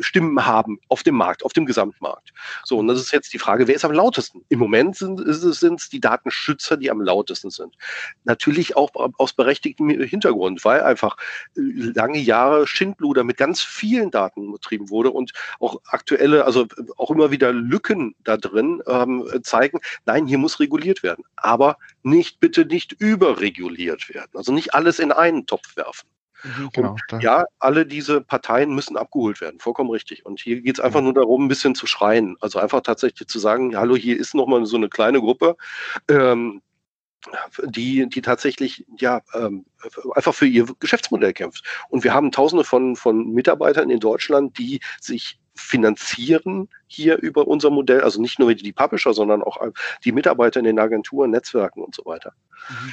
Stimmen haben auf dem Markt, auf dem Gesamtmarkt. So, und das ist jetzt die Frage, wer ist am lautesten? Im Moment sind es die Datenschützer, die am lautesten sind. Natürlich auch aus berechtigtem Hintergrund, weil einfach äh, lange Jahre Schindluder mit ganz vielen Daten betrieben wurde und auch aktuelle, also auch immer wieder Lücken da drin ähm, zeigen, nein, hier muss reguliert werden. Aber nicht, bitte nicht überreguliert werden. Also nicht alles in einen Topf werfen. Mhm, genau, und ja, alle diese Parteien müssen abgeholt werden, vollkommen richtig. Und hier geht es einfach nur darum, ein bisschen zu schreien. Also einfach tatsächlich zu sagen, hallo, hier ist nochmal so eine kleine Gruppe, ähm, die, die tatsächlich ja ähm, einfach für ihr Geschäftsmodell kämpft. Und wir haben tausende von, von Mitarbeitern in Deutschland, die sich finanzieren hier über unser Modell, also nicht nur die Publisher, sondern auch die Mitarbeiter in den Agenturen, Netzwerken und so weiter. Mhm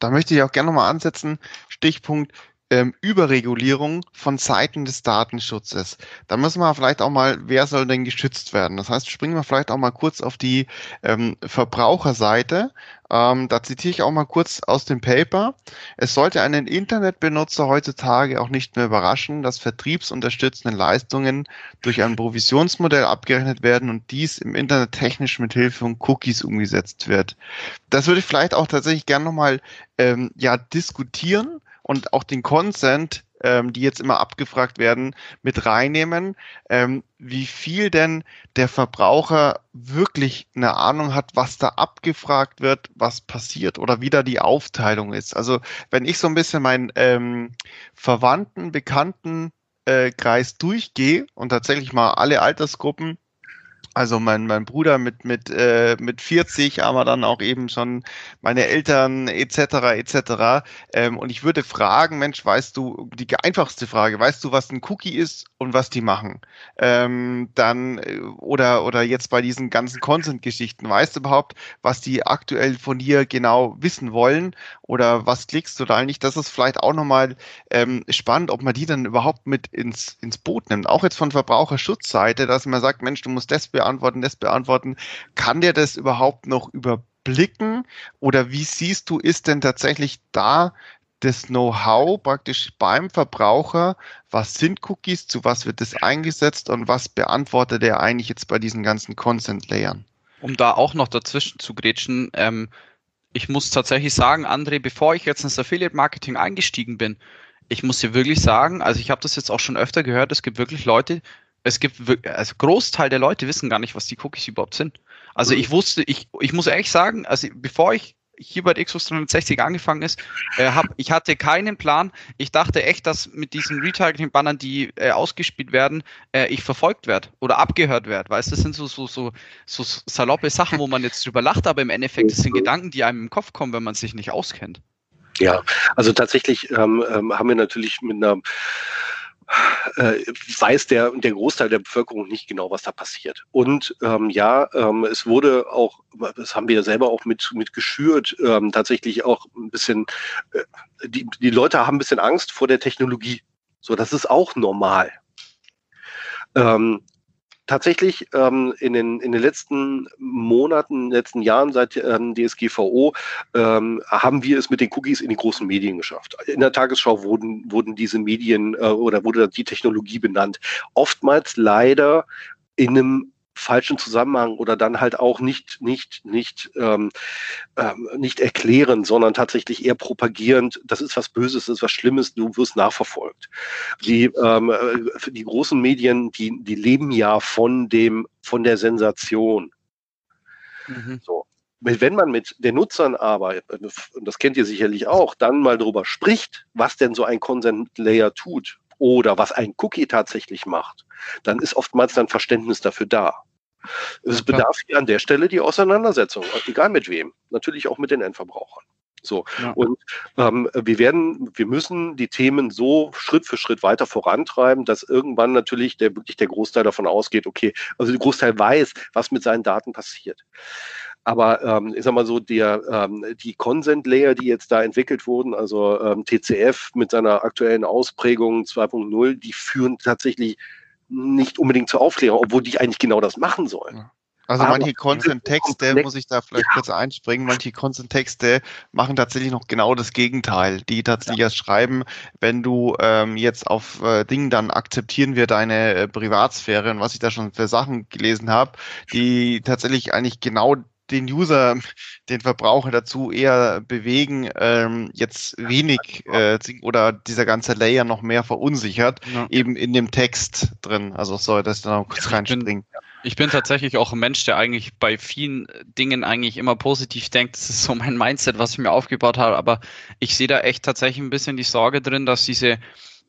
da möchte ich auch gerne nochmal ansetzen. Stichpunkt ähm, Überregulierung von Seiten des Datenschutzes. Da müssen wir vielleicht auch mal, wer soll denn geschützt werden? Das heißt, springen wir vielleicht auch mal kurz auf die ähm, Verbraucherseite. Ähm, da zitiere ich auch mal kurz aus dem Paper. Es sollte einen Internetbenutzer heutzutage auch nicht mehr überraschen, dass vertriebsunterstützende Leistungen durch ein Provisionsmodell abgerechnet werden und dies im Internet technisch mit Hilfe von Cookies umgesetzt wird. Das würde ich vielleicht auch tatsächlich gerne nochmal ähm, ja, diskutieren und auch den Consent, ähm, die jetzt immer abgefragt werden, mit reinnehmen, ähm, wie viel denn der Verbraucher wirklich eine Ahnung hat, was da abgefragt wird, was passiert oder wie da die Aufteilung ist. Also wenn ich so ein bisschen meinen ähm, Verwandten, Bekannten äh, Kreis durchgehe und tatsächlich mal alle Altersgruppen also mein, mein Bruder mit, mit, äh, mit 40, aber dann auch eben schon meine Eltern etc. etc. Ähm, und ich würde fragen, Mensch, weißt du, die einfachste Frage, weißt du, was ein Cookie ist und was die machen? Ähm, dann, äh, oder, oder jetzt bei diesen ganzen Consent-Geschichten, weißt du überhaupt, was die aktuell von dir genau wissen wollen? Oder was klickst du da eigentlich? Das ist vielleicht auch nochmal ähm, spannend, ob man die dann überhaupt mit ins, ins Boot nimmt. Auch jetzt von Verbraucherschutzseite, dass man sagt, Mensch, du musst das beantworten, das beantworten. Kann der das überhaupt noch überblicken? Oder wie siehst du, ist denn tatsächlich da das Know-how praktisch beim Verbraucher, was sind Cookies, zu was wird das eingesetzt und was beantwortet er eigentlich jetzt bei diesen ganzen Consent-Layern? Um da auch noch dazwischen zu grätschen, ähm, ich muss tatsächlich sagen, André, bevor ich jetzt ins Affiliate-Marketing eingestiegen bin, ich muss dir wirklich sagen, also ich habe das jetzt auch schon öfter gehört, es gibt wirklich Leute, es gibt, also Großteil der Leute wissen gar nicht, was die Cookies überhaupt sind. Also ich wusste, ich, ich muss ehrlich sagen, also bevor ich hier bei der Xbox 360 angefangen ist, äh, hab, ich hatte keinen Plan. Ich dachte echt, dass mit diesen Retargeting-Bannern, die äh, ausgespielt werden, äh, ich verfolgt werde oder abgehört werde. Weißt du, das sind so, so, so, so saloppe Sachen, wo man jetzt drüber lacht, aber im Endeffekt, das sind Gedanken, die einem im Kopf kommen, wenn man sich nicht auskennt. Ja, also tatsächlich ähm, ähm, haben wir natürlich mit einer äh, weiß der, der Großteil der Bevölkerung nicht genau, was da passiert. Und ähm, ja, ähm, es wurde auch, das haben wir selber auch mit, mit geschürt, ähm, tatsächlich auch ein bisschen, äh, die, die Leute haben ein bisschen Angst vor der Technologie. So, das ist auch normal. Ähm, tatsächlich ähm, in, den, in den letzten Monaten, letzten Jahren seit ähm, DSGVO ähm, haben wir es mit den Cookies in die großen Medien geschafft. In der Tagesschau wurden, wurden diese Medien äh, oder wurde die Technologie benannt. Oftmals leider in einem falschen Zusammenhang oder dann halt auch nicht, nicht, nicht, ähm, ähm, nicht erklären, sondern tatsächlich eher propagierend, das ist was Böses, das ist was Schlimmes, du wirst nachverfolgt. Die, ähm, äh, die großen Medien, die, die leben ja von dem, von der Sensation. Mhm. So. Wenn man mit den Nutzern arbeitet, und das kennt ihr sicherlich auch, dann mal darüber spricht, was denn so ein Consent Layer tut oder was ein Cookie tatsächlich macht, dann ist oftmals dann Verständnis dafür da. Es bedarf hier an der Stelle die Auseinandersetzung, egal mit wem, natürlich auch mit den Endverbrauchern. So. Ja. Und ähm, wir werden, wir müssen die Themen so Schritt für Schritt weiter vorantreiben, dass irgendwann natürlich der wirklich der Großteil davon ausgeht, okay, also der Großteil weiß, was mit seinen Daten passiert. Aber ähm, ich sag mal so, der, ähm, die Consent Layer, die jetzt da entwickelt wurden, also ähm, TCF mit seiner aktuellen Ausprägung 2.0, die führen tatsächlich nicht unbedingt zur Aufklärung, obwohl die eigentlich genau das machen sollen. Also Aber manche Content-Texte, muss ich da vielleicht kurz einspringen, manche Content-Texte machen tatsächlich noch genau das Gegenteil. Die tatsächlich ja. erst schreiben, wenn du ähm, jetzt auf äh, Dingen, dann akzeptieren wir deine äh, Privatsphäre und was ich da schon für Sachen gelesen habe, die tatsächlich eigentlich genau den User, den Verbraucher dazu eher bewegen, ähm, jetzt wenig äh, oder dieser ganze Layer noch mehr verunsichert, ja. eben in dem Text drin. Also soll das dann auch kurz ja, reinspringen. Ich bin tatsächlich auch ein Mensch, der eigentlich bei vielen Dingen eigentlich immer positiv denkt. Das ist so mein Mindset, was ich mir aufgebaut habe. Aber ich sehe da echt tatsächlich ein bisschen die Sorge drin, dass diese,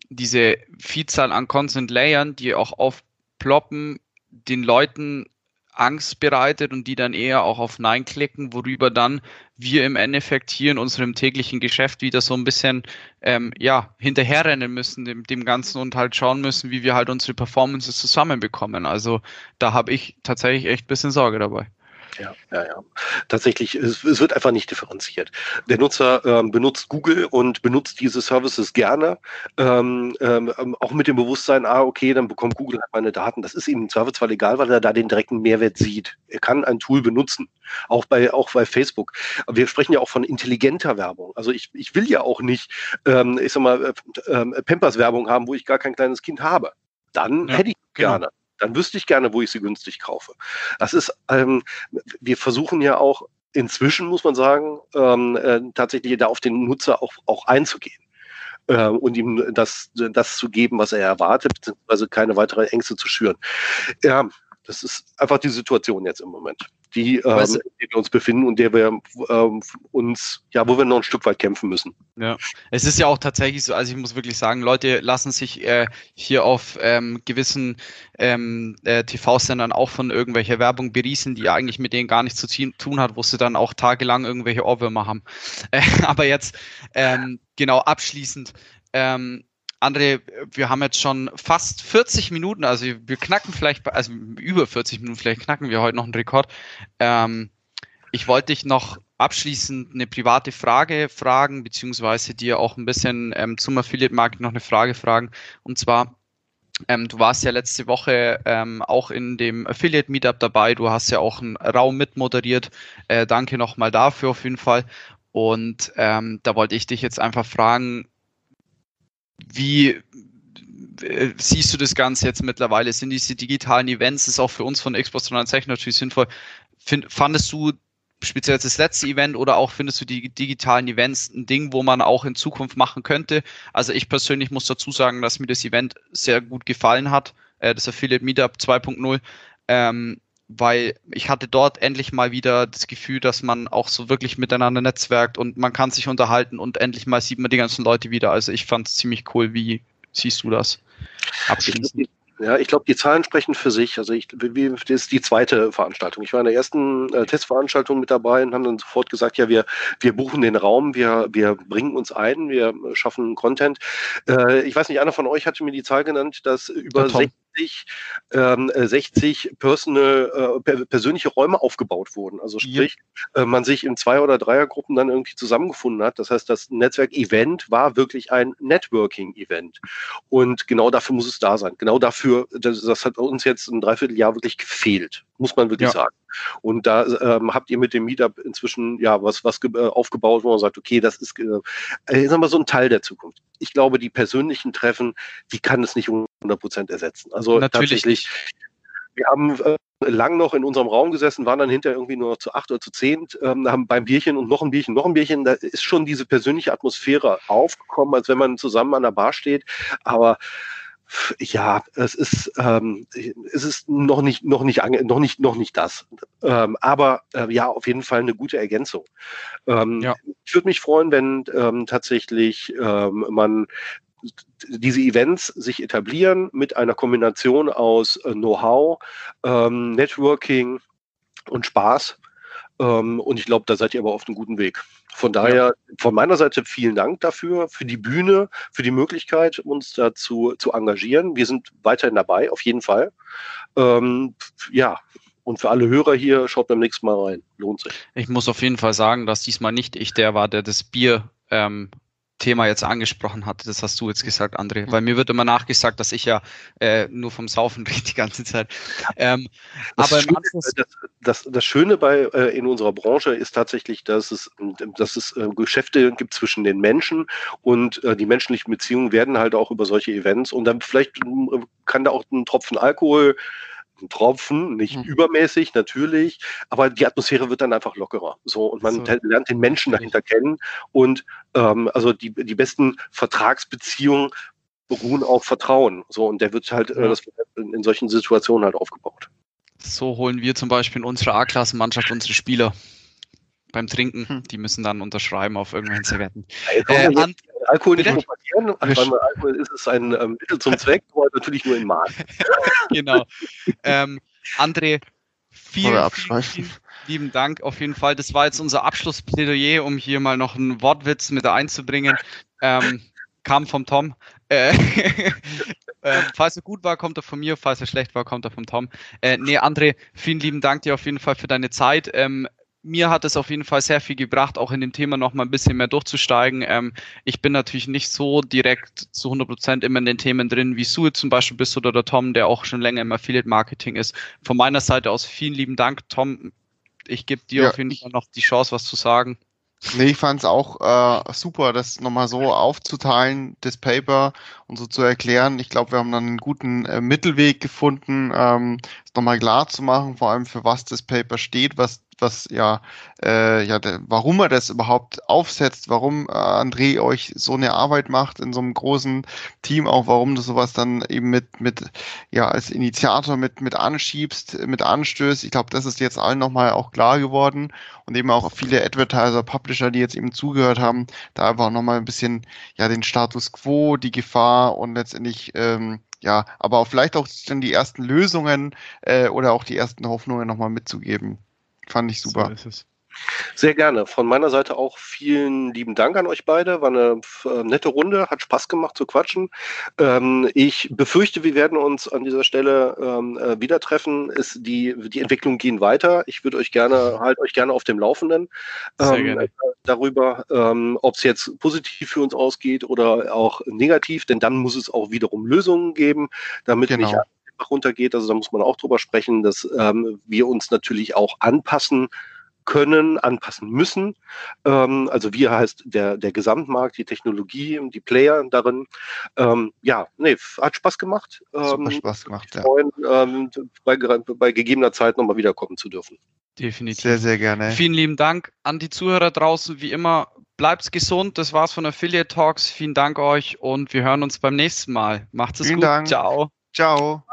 diese Vielzahl an Consent Layern, die auch aufploppen, den Leuten Angst bereitet und die dann eher auch auf Nein klicken, worüber dann wir im Endeffekt hier in unserem täglichen Geschäft wieder so ein bisschen ähm, ja, hinterherrennen müssen dem, dem Ganzen und halt schauen müssen, wie wir halt unsere Performances zusammenbekommen. Also da habe ich tatsächlich echt ein bisschen Sorge dabei. Ja, ja, ja. Tatsächlich, es, es wird einfach nicht differenziert. Der Nutzer ähm, benutzt Google und benutzt diese Services gerne, ähm, ähm, auch mit dem Bewusstsein, ah, okay, dann bekommt Google halt meine Daten. Das ist ihm im Zweifelsfall egal, weil er da den direkten Mehrwert sieht. Er kann ein Tool benutzen, auch bei, auch bei Facebook. Aber wir sprechen ja auch von intelligenter Werbung. Also ich, ich will ja auch nicht, ähm, ich sag mal, äh, äh, Pampers-Werbung haben, wo ich gar kein kleines Kind habe. Dann ja, hätte ich genau. gerne. Dann wüsste ich gerne, wo ich sie günstig kaufe. Das ist, ähm, wir versuchen ja auch inzwischen, muss man sagen, ähm, äh, tatsächlich da auf den Nutzer auch, auch einzugehen äh, und ihm das, das zu geben, was er erwartet, beziehungsweise keine weitere Ängste zu schüren. Ja, das ist einfach die Situation jetzt im Moment die, ähm, in der wir uns befinden und der wir ähm, uns, ja, wo wir noch ein Stück weit kämpfen müssen. Ja, es ist ja auch tatsächlich so, also ich muss wirklich sagen, Leute lassen sich äh, hier auf ähm, gewissen ähm, äh, TV-Sendern auch von irgendwelcher Werbung berieseln, die eigentlich mit denen gar nichts zu tun hat, wo sie dann auch tagelang irgendwelche Ohrwürmer haben. Äh, aber jetzt, ähm, genau, abschließend, ähm, André, wir haben jetzt schon fast 40 Minuten, also wir knacken vielleicht, also über 40 Minuten, vielleicht knacken wir heute noch einen Rekord. Ähm, ich wollte dich noch abschließend eine private Frage fragen, beziehungsweise dir auch ein bisschen ähm, zum Affiliate-Marketing noch eine Frage fragen. Und zwar, ähm, du warst ja letzte Woche ähm, auch in dem Affiliate Meetup dabei. Du hast ja auch einen Raum mitmoderiert. Äh, danke nochmal dafür auf jeden Fall. Und ähm, da wollte ich dich jetzt einfach fragen, wie äh, siehst du das Ganze jetzt mittlerweile? Sind diese digitalen Events, ist auch für uns von Xbox 360 natürlich sinnvoll. Find, fandest du speziell das letzte Event oder auch findest du die digitalen Events ein Ding, wo man auch in Zukunft machen könnte? Also ich persönlich muss dazu sagen, dass mir das Event sehr gut gefallen hat, äh, das Affiliate Meetup 2.0. Ähm, weil ich hatte dort endlich mal wieder das Gefühl, dass man auch so wirklich miteinander netzwerkt und man kann sich unterhalten und endlich mal sieht man die ganzen Leute wieder. Also ich fand es ziemlich cool. Wie siehst du das? Abschließend. Ja, ich glaube, die Zahlen sprechen für sich. Also ich, das ist die zweite Veranstaltung. Ich war in der ersten äh, Testveranstaltung mit dabei und haben dann sofort gesagt, ja, wir, wir buchen den Raum, wir, wir bringen uns ein, wir schaffen Content. Äh, ich weiß nicht, einer von euch hatte mir die Zahl genannt, dass über 60 60, ähm, 60 äh, personal, äh, persönliche Räume aufgebaut wurden. Also sprich, ja. äh, man sich in zwei oder Dreiergruppen dann irgendwie zusammengefunden hat. Das heißt, das Netzwerk-Event war wirklich ein Networking-Event. Und genau dafür muss es da sein. Genau dafür, das, das hat uns jetzt ein Dreivierteljahr wirklich gefehlt, muss man wirklich ja. sagen. Und da ähm, habt ihr mit dem Meetup inzwischen ja was, was äh, aufgebaut, wo man sagt, okay, das ist, äh, sagen wir so ein Teil der Zukunft. Ich glaube, die persönlichen Treffen, die kann es nicht 100 Prozent ersetzen. Also Natürlich tatsächlich. Wir haben äh, lang noch in unserem Raum gesessen, waren dann hinterher irgendwie nur noch zu acht oder zu zehn, ähm, haben beim Bierchen und noch ein Bierchen, noch ein Bierchen, da ist schon diese persönliche Atmosphäre aufgekommen, als wenn man zusammen an der Bar steht. Aber ja, es ist, ähm, es ist noch nicht, noch nicht, noch nicht, noch nicht das. Ähm, aber äh, ja, auf jeden Fall eine gute Ergänzung. Ähm, ja. Ich würde mich freuen, wenn ähm, tatsächlich ähm, man diese Events sich etablieren mit einer Kombination aus äh, Know-how, ähm, Networking und Spaß. Ähm, und ich glaube, da seid ihr aber auf einem guten Weg. Von daher, ja. von meiner Seite vielen Dank dafür, für die Bühne, für die Möglichkeit, uns dazu zu engagieren. Wir sind weiterhin dabei, auf jeden Fall. Ähm, ja, und für alle Hörer hier, schaut beim nächsten Mal rein. Lohnt sich. Ich muss auf jeden Fall sagen, dass diesmal nicht ich der war, der das Bier ähm, Thema jetzt angesprochen hatte, das hast du jetzt gesagt, André, weil mir wird immer nachgesagt, dass ich ja äh, nur vom Saufen rede die ganze Zeit. Ähm, das aber Schöne, das, das, das, Schöne bei äh, in unserer Branche ist tatsächlich, dass es, dass es äh, Geschäfte gibt zwischen den Menschen und äh, die menschlichen Beziehungen werden halt auch über solche Events und dann vielleicht äh, kann da auch ein Tropfen Alkohol ein Tropfen, nicht mhm. übermäßig natürlich, aber die Atmosphäre wird dann einfach lockerer. So und man so. lernt den Menschen dahinter kennen und ähm, also die, die besten Vertragsbeziehungen beruhen auf Vertrauen. So und der wird halt äh, ja. äh, das wird in solchen Situationen halt aufgebaut. So holen wir zum Beispiel in unserer A-Klassenmannschaft unsere Spieler beim Trinken. Hm. Die müssen dann unterschreiben auf irgendwelchen Servietten. Äh, an, Alkohol nicht propagieren, weil Alkohol ist es ein ähm, Mittel zum Zweck, aber natürlich nur in Maß. genau. Ähm, André, vielen, vielen, vielen lieben Dank auf jeden Fall. Das war jetzt unser Abschlussplädoyer, um hier mal noch einen Wortwitz mit einzubringen. Ähm, kam vom Tom. Äh, äh, falls er gut war, kommt er von mir. Falls er schlecht war, kommt er vom Tom. Äh, nee, André, vielen lieben Dank dir auf jeden Fall für deine Zeit. Ähm, mir hat es auf jeden Fall sehr viel gebracht, auch in dem Thema noch mal ein bisschen mehr durchzusteigen. Ähm, ich bin natürlich nicht so direkt zu 100 Prozent immer in den Themen drin, wie Sue zum Beispiel bist oder der Tom, der auch schon länger im Affiliate Marketing ist. Von meiner Seite aus vielen lieben Dank, Tom. Ich gebe dir ja, auf jeden Fall noch die Chance, was zu sagen. Nee, ich fand es auch äh, super, das nochmal so aufzuteilen, das Paper und so zu erklären. Ich glaube, wir haben dann einen guten äh, Mittelweg gefunden, ähm, nochmal klar zu machen, vor allem für was das Paper steht, was was ja, äh, ja, der, warum er das überhaupt aufsetzt, warum äh, André euch so eine Arbeit macht in so einem großen Team, auch warum du sowas dann eben mit, mit, ja, als Initiator mit, mit anschiebst, mit anstößt. Ich glaube, das ist jetzt allen nochmal auch klar geworden und eben auch viele Advertiser, Publisher, die jetzt eben zugehört haben, da einfach nochmal ein bisschen, ja, den Status quo, die Gefahr und letztendlich, ähm, ja, aber vielleicht auch dann die ersten Lösungen äh, oder auch die ersten Hoffnungen nochmal mitzugeben. Fand ich super. So Sehr gerne. Von meiner Seite auch vielen lieben Dank an euch beide. War eine äh, nette Runde, hat Spaß gemacht zu quatschen. Ähm, ich befürchte, wir werden uns an dieser Stelle ähm, äh, wieder treffen. Ist die, die Entwicklungen gehen weiter. Ich würde euch gerne, halt euch gerne auf dem Laufenden ähm, äh, darüber, ähm, ob es jetzt positiv für uns ausgeht oder auch negativ, denn dann muss es auch wiederum Lösungen geben, damit genau. nicht runtergeht. Also da muss man auch drüber sprechen, dass ähm, wir uns natürlich auch anpassen können, anpassen müssen. Ähm, also wir heißt der, der Gesamtmarkt, die Technologie, die Player darin. Ähm, ja, nee, hat Spaß gemacht. Ähm, Super Spaß gemacht, ja. Freuen, ähm, bei, bei gegebener Zeit nochmal wiederkommen zu dürfen. Definitiv. Sehr, sehr gerne. Vielen lieben Dank an die Zuhörer draußen. Wie immer, bleibt gesund. Das war's von Affiliate Talks. Vielen Dank euch und wir hören uns beim nächsten Mal. Macht es Vielen gut. Dank. Ciao. Ciao.